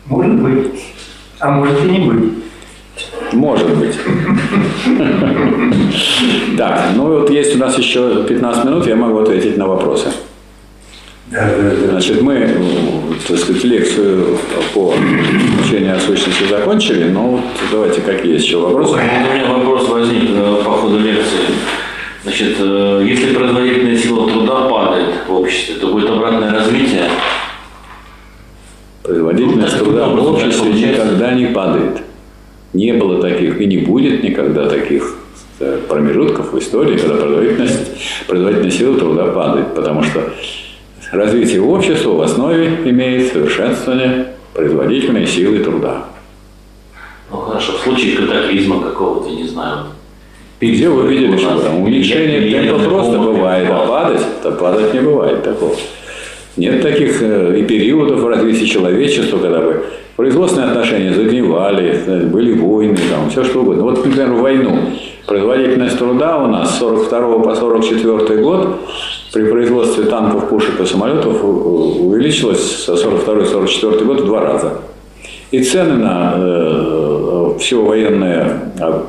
Может быть. А может и не быть. Может быть. Так, ну вот есть у нас еще 15 минут, я могу ответить на вопросы. Да, да, да. Значит, мы, так сказать, лекцию по учению о сущности закончили, но вот давайте, какие есть еще вопросы? У меня вопрос возник э, по ходу лекции. Значит, э, если производительная сила труда падает в обществе, то будет обратное развитие Производительность труда в обществе никогда не падает. Не было таких и не будет никогда таких э, промежутков в истории, когда производительность, производительность силы труда падает, потому что развитие общества в основе имеет совершенствование производительной силы труда. Ну хорошо, в случае катаклизма какого-то, не знаю. И где вы видели, что там уменьшение темпа просто бывает, а падать, то падать не бывает такого. Нет таких э, и периодов в развитии человечества, когда бы производственные отношения загнивали, э, были войны, там, все что угодно. Вот, например, войну производительность труда у нас с 42 по 44 год при производстве танков, пушек и самолетов увеличилась со 42-44 год в два раза. И цены на э, все военное а,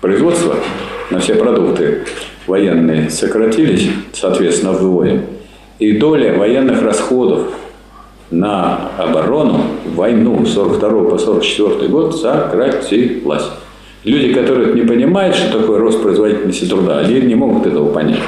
производство, на все продукты военные сократились, соответственно, вдвое. И доля военных расходов на оборону, войну с 42 по 44 год сократилась. Люди, которые не понимают, что такое рост производительности труда, они не могут этого понять.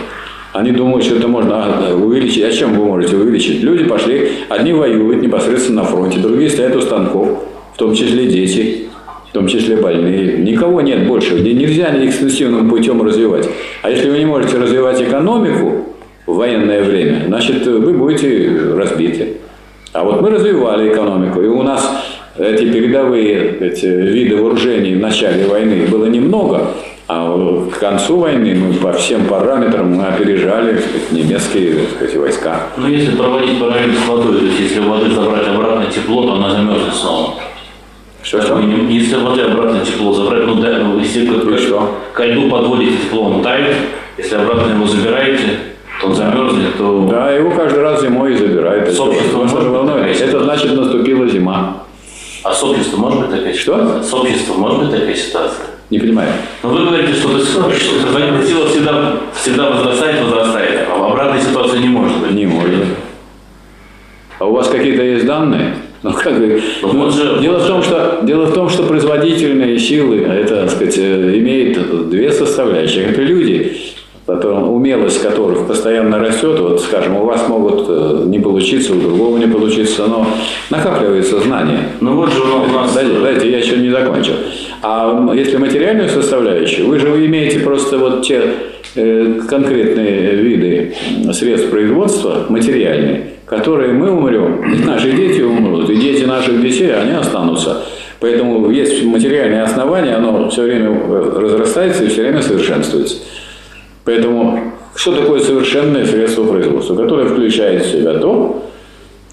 Они думают, что это можно а, увеличить. А чем вы можете увеличить? Люди пошли, одни воюют непосредственно на фронте, другие стоят у станков, в том числе дети, в том числе больные. Никого нет больше. Нельзя экстенсивным путем развивать. А если вы не можете развивать экономику, в военное время, значит, вы будете разбиты. А вот мы развивали экономику, и у нас эти передовые эти виды вооружений в начале войны было немного, а к концу войны мы по всем параметрам мы опережали сказать, немецкие сказать, войска. Ну, если проводить параллель с водой, то есть если воды забрать обратно тепло, то она замерзнет снова. Что, что? Если воды обратно тепло забрать, ну да, если что? ко льду подводите тепло, он тает, если обратно его забираете, он замерзнет, то... Да, его каждый раз зимой забирают. С обществом может волнует. Это значит наступила зима. А с обществом может быть такая Что? С обществом может быть такая ситуация? Не понимаю. Но вы говорите, что производительная сила всегда, всегда возрастает, возрастает, а в обратной ситуации не может быть. Не может. А у вас какие-то есть данные? Ну, как бы, Ну, ну, же- дело, в том, что, дело в том, что производительные силы, это, так сказать, э, имеют две составляющие. Это люди, которым, умелость которых постоянно растет. Вот, скажем, у вас могут э, не получиться, у другого не получиться, но накапливается знание. Ну вот же у нас... Дайте, дайте, я еще не закончил. А если материальную составляющую, вы же имеете просто вот те э, конкретные виды средств производства, материальные, которые мы умрем, наши дети умрут, и дети наших детей, они останутся. Поэтому есть материальное основание, оно все время э, разрастается и все время совершенствуется. Поэтому что такое совершенное средство производства, которое включает в себя то,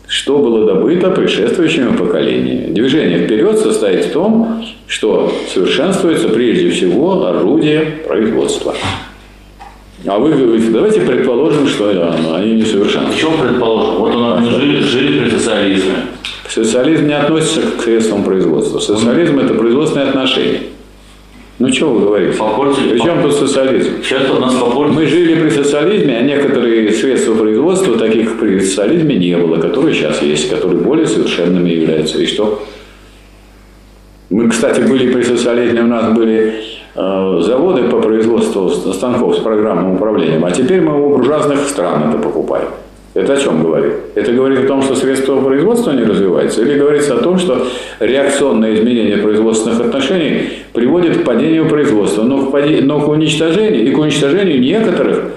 что было добыто предшествующими поколениями. Движение вперед состоит в том, что совершенствуется прежде всего орудие производства. А вы говорите, давайте предположим, что они не совершенны. В чем предположим? Вот у нас жили, жили при социализме. Социализм не относится к средствам производства. Социализм – это производственные отношения. Ну, что вы говорите? Попортили. При чем тут социализм? Сейчас у нас попортили. Мы жили при социализме, а некоторые средства производства, таких как при социализме, не было, которые сейчас есть, которые более совершенными являются. И что? Мы, кстати, были при социализме, у нас были э, заводы по производству станков с программным управлением, а теперь мы у буржуазных стран это покупаем. Это о чем говорит? Это говорит о том, что средства производства не развиваются, или говорится о том, что реакционное изменение производственных отношений приводит к падению производства, но к, паде... но к уничтожению и к уничтожению некоторых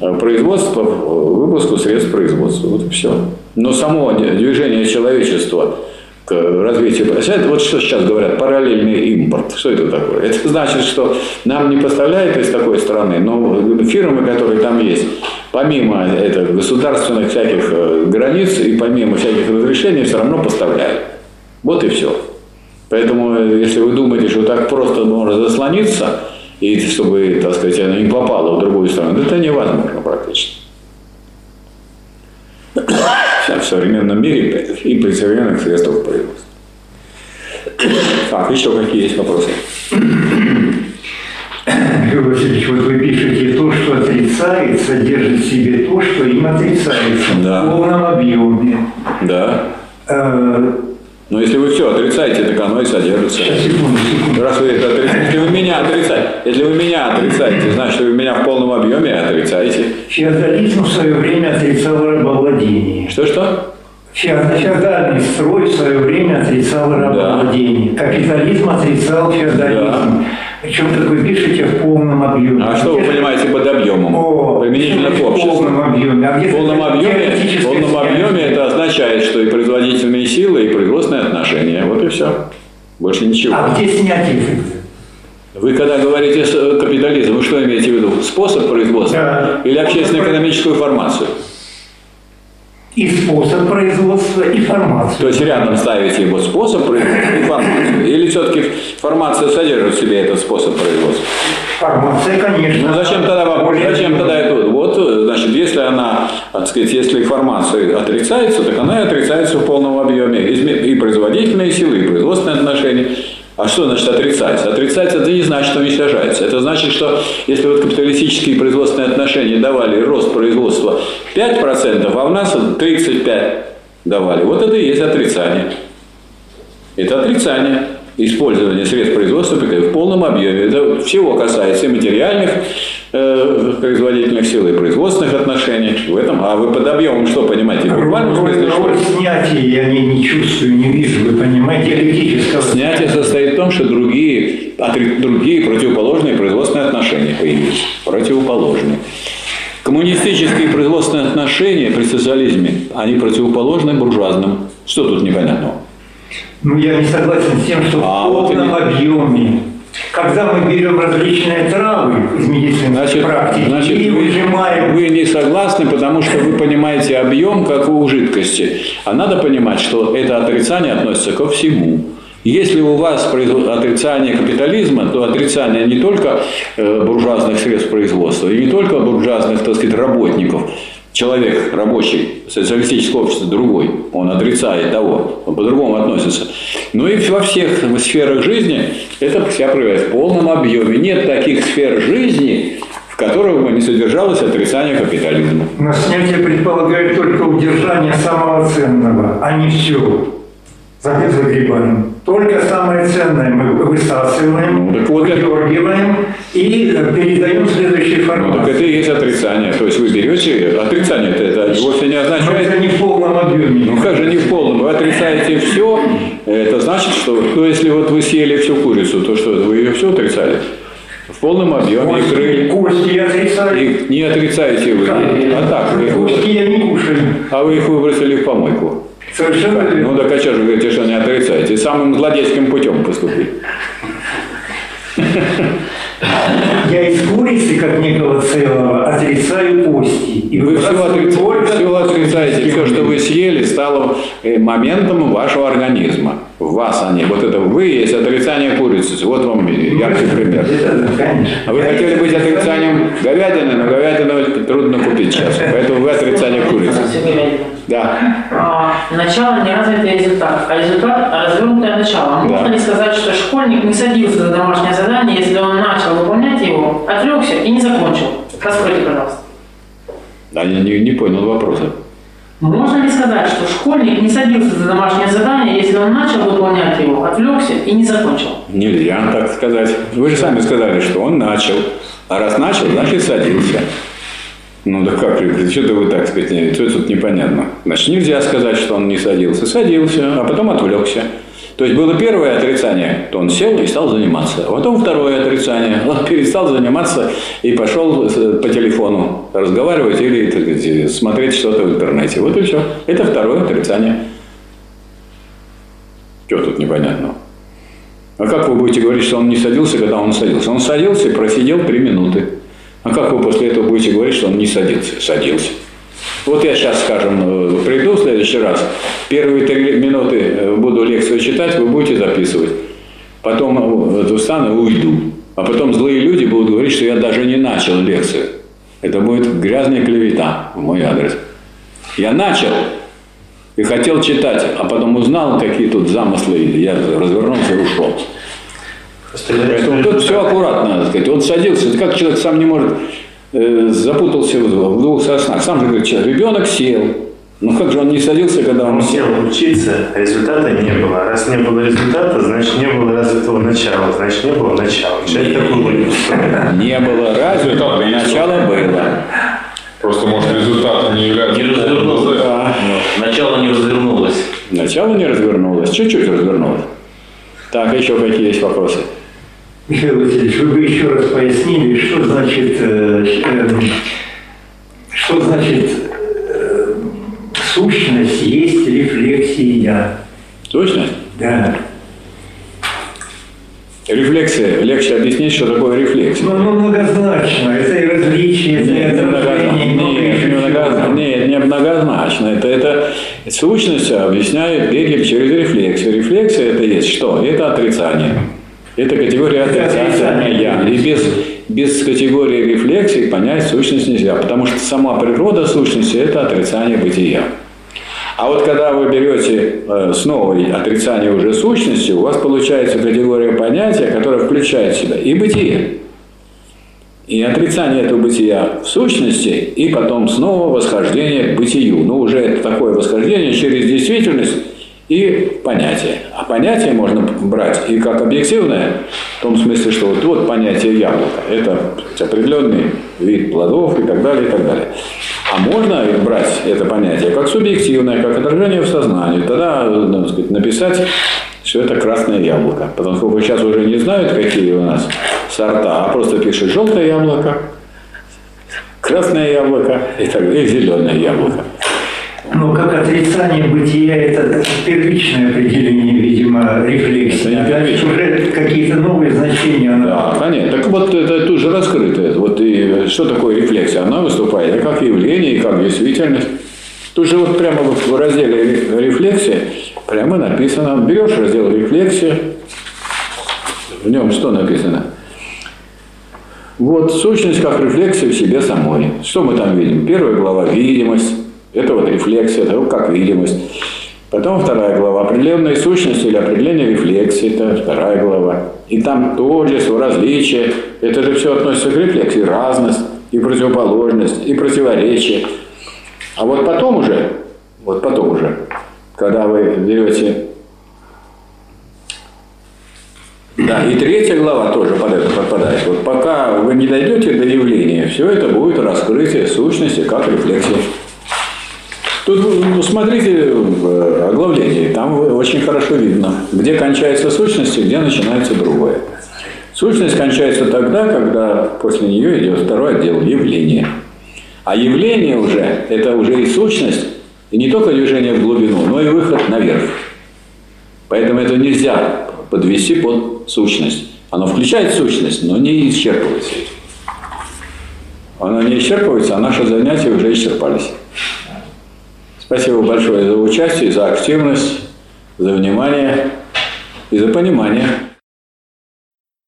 э, производств по выпуску средств производства. Вот и все. Но само движение человечества к развитию. Вот что сейчас говорят, параллельный импорт. Что это такое? Это значит, что нам не поставляют из такой страны, но фирмы, которые там есть, помимо это, государственных всяких э, границ и помимо всяких разрешений, все равно поставляют. Вот и все. Поэтому, э, если вы думаете, что так просто можно заслониться, и чтобы, так сказать, оно не попало в другую страну, это невозможно практически в современном мире и при современных средствах производства. Так, еще какие есть вопросы? Георгий Васильевич, вот вы пишете, то, что отрицает, содержит в себе то, что им отрицается да. в полном объеме. Да. Э, но если вы все отрицаете, так оно и содержится. Сейчас, секунду, секунду. Раз вы это отрицаете, если вы меня отрицаете, если вы меня отрицаете, значит, вы меня в полном объеме отрицаете. Феодализм в свое время отрицал рабовладение. Что-что? Феодальный строй в свое время отрицал рабовладение. Да. Капитализм отрицал феодализм. Да. Причем, как вы пишете, в полном объеме. А что вы понимаете под объемом? О, Применительно к обществу. В полном объеме. А в полном объеме, в полном объеме это означает, что и производительные силы, и производственные отношения. Вот и все. Больше ничего. А где снятие вы когда говорите капитализм, вы что имеете в виду? Способ производства да. или общественно-экономическую формацию? И способ производства, и формацию. То есть рядом ставите его способ производства и формацию? Или все-таки формация содержит в себе этот способ производства? Формация, конечно. Ну зачем тогда вам, зачем тогда это? Вот, значит, если она, так сказать, если формация отрицается, так она и отрицается в полном объеме. И производительные силы, и производственные отношения. А что значит отрицается? Отрицается это не значит, что уничтожается. Это значит, что если вот капиталистические производственные отношения давали рост производства 5%, а у нас 35% давали. Вот это и есть отрицание. Это отрицание использования средств производства в полном объеме. Это всего касается и материальных производительных сил, и производственных отношений. В этом, а вы под объемом что понимаете? В буквальном смысле что? Снятие я не, не чувствую, не вижу. Вы понимаете, диалектического. Снятие состоит в том, что другие, другие противоположные производственные отношения появились. Противоположные. Коммунистические производственные отношения при социализме, они противоположны буржуазным. Что тут непонятного? Ну, я не согласен с тем, что а, в полном вот объеме. Когда мы берем различные травы из медицинской значит, практики значит, и вы, выжимаем... Вы не согласны, потому что вы понимаете объем, как у жидкости. А надо понимать, что это отрицание относится ко всему. Если у вас отрицание капитализма, то отрицание не только э, буржуазных средств производства, и не только буржуазных, так сказать, работников, человек рабочий социалистического общества другой, он отрицает того, он по-другому относится. Но и во всех сферах жизни это себя проявляет в полном объеме. Нет таких сфер жизни, в которых бы не содержалось отрицание капитализма. Но снятие предполагает только удержание самого ценного, а не все загребаем. Только самое ценное мы высасываем, ну, так вот выдергиваем и передаем следующей формации. Ну, так это и есть отрицание. То есть вы берете, отрицание это, это вовсе не означает... Но это не в полном объеме. Ну как же не в полном? Вы отрицаете все, это значит, что то если вот вы съели всю курицу, то что, вы ее все отрицали? В полном объеме кости, икры. Кости я отрицаю. И не отрицаете вы. Как? А так вы Кости я не кушаю. А вы их выбросили в помойку. Совершенно верно. Ну так а что же говорите, что не отрицаете? Самым злодейским путем поступить. Я из курицы, как некого целого, отрицаю кости. И вы все, отриц... все отрицаете, все, что вы съели, стало э, моментом вашего организма. В вас они. Вот это вы есть отрицание курицы. Вот вам яркий пример. А вы хотели быть отрицанием говядины, но говядину трудно купить сейчас. Поэтому вы отрицание курицы. Да. А, начало не развитый результат, а результат развернутое начало. Можно Да. ли сказать, что школьник не садился за домашнее задание, если он начал выполнять его, отвлекся и не закончил? Раскройте, пожалуйста. Да, я не, не понял вопроса. Можно ли сказать, что школьник не садился за домашнее задание, если он начал выполнять его, отвлекся и не закончил? Нельзя так сказать. Вы же сами сказали, что он начал. А раз начал, значит садился. Ну да как, что-то вы так сказать, что тут непонятно. Значит, нельзя сказать, что он не садился. Садился, а потом отвлекся. То есть было первое отрицание, то он сел и стал заниматься. Потом второе отрицание, он перестал заниматься и пошел э, по телефону разговаривать или сказать, смотреть что-то в интернете. Вот и все. Это второе отрицание. Что тут непонятного? А как вы будете говорить, что он не садился, когда он садился? Он садился и просидел три минуты. А как вы после этого будете говорить, что он не садился? Садился. Вот я сейчас, скажем, э, приду в следующий раз, первые три минуты э, буду лекцию читать, вы будете записывать. Потом э, встану и уйду. А потом злые люди будут говорить, что я даже не начал лекцию. Это будет грязная клевета в мой адрес. Я начал и хотел читать, а потом узнал, какие тут замыслы, я развернулся и ушел. Поэтому тут все аккуратно, надо сказать. Он садился, это как человек сам не может, э, запутался в, в двух соснах. Сам же говорит, человек, ребенок сел. Ну как же он не садился, когда он Он сел? учиться, результата не было. Раз не было результата, значит не было развитого начала, значит не было начала. Человек такую логику строит. Не было развитого, начало было. Просто, может, результат не является... Не развернулось. Да. Начало не развернулось. Начало не развернулось, чуть-чуть развернулось. Так, еще какие есть вопросы? Михаил Васильевич, вы бы еще раз пояснили, что значит, э, э, что значит э, сущность есть рефлексия. Точно? Да. Рефлексия. Легче объяснить, что такое рефлексия. Ну, ну, многозначно. Это и различие, это и Нет, не многозначно. Нет, не многозначно. Нет, не многозначно. Это, это сущность объясняет Гегель через рефлексию. Рефлексия это есть что? Это отрицание. Это категория Это отрицания отрицание. я. И без, без категории рефлексии понять сущность нельзя, потому что сама природа сущности – это отрицание бытия. А вот когда вы берете э, снова отрицание уже сущности, у вас получается категория понятия, которая включает в себя и бытие, и отрицание этого бытия в сущности, и потом снова восхождение к бытию. Ну, уже это такое восхождение через действительность и понятие. А понятие можно брать и как объективное, в том смысле, что вот, вот понятие яблока. Это определенный вид плодов и так далее, и так далее. А можно брать это понятие как субъективное, как отражение в сознании. Тогда, ну, так сказать, написать, что это красное яблоко. Потому что сейчас уже не знают, какие у нас сорта, а просто пишет желтое яблоко, красное яблоко и, так, и зеленое яблоко. Ну, как отрицание бытия, это первичное определение, видимо, рефлексии. Это не А уже какие-то новые значения она Да, понятно. Так вот, это тут же раскрыто. Вот и что такое рефлексия? Она выступает как явление, и как действительность. Тут же вот прямо вот в разделе ре- рефлексия прямо написано, берешь раздел рефлексия, в нем что написано? Вот сущность как рефлексия в себе самой. Что мы там видим? Первая глава – видимость. Это вот рефлексия, это как видимость. Потом вторая глава – определенные сущности или определение рефлексии. Это вторая глава. И там тождество, различие. Это же все относится к рефлексии. Разность, и противоположность, и противоречие. А вот потом уже, вот потом уже, когда вы берете да, и третья глава тоже под это подпадает. Вот пока вы не дойдете до явления, все это будет раскрытие сущности как рефлексия. Тут ну, смотрите в э, оглавлении, там очень хорошо видно, где кончается сущность и где начинается другое. Сущность кончается тогда, когда после нее идет второй отдел – явление. А явление уже – это уже и сущность, и не только движение в глубину, но и выход наверх. Поэтому это нельзя подвести под сущность. Оно включает сущность, но не исчерпывается. Оно не исчерпывается, а наши занятия уже исчерпались. Спасибо большое за участие, за активность, за внимание и за понимание.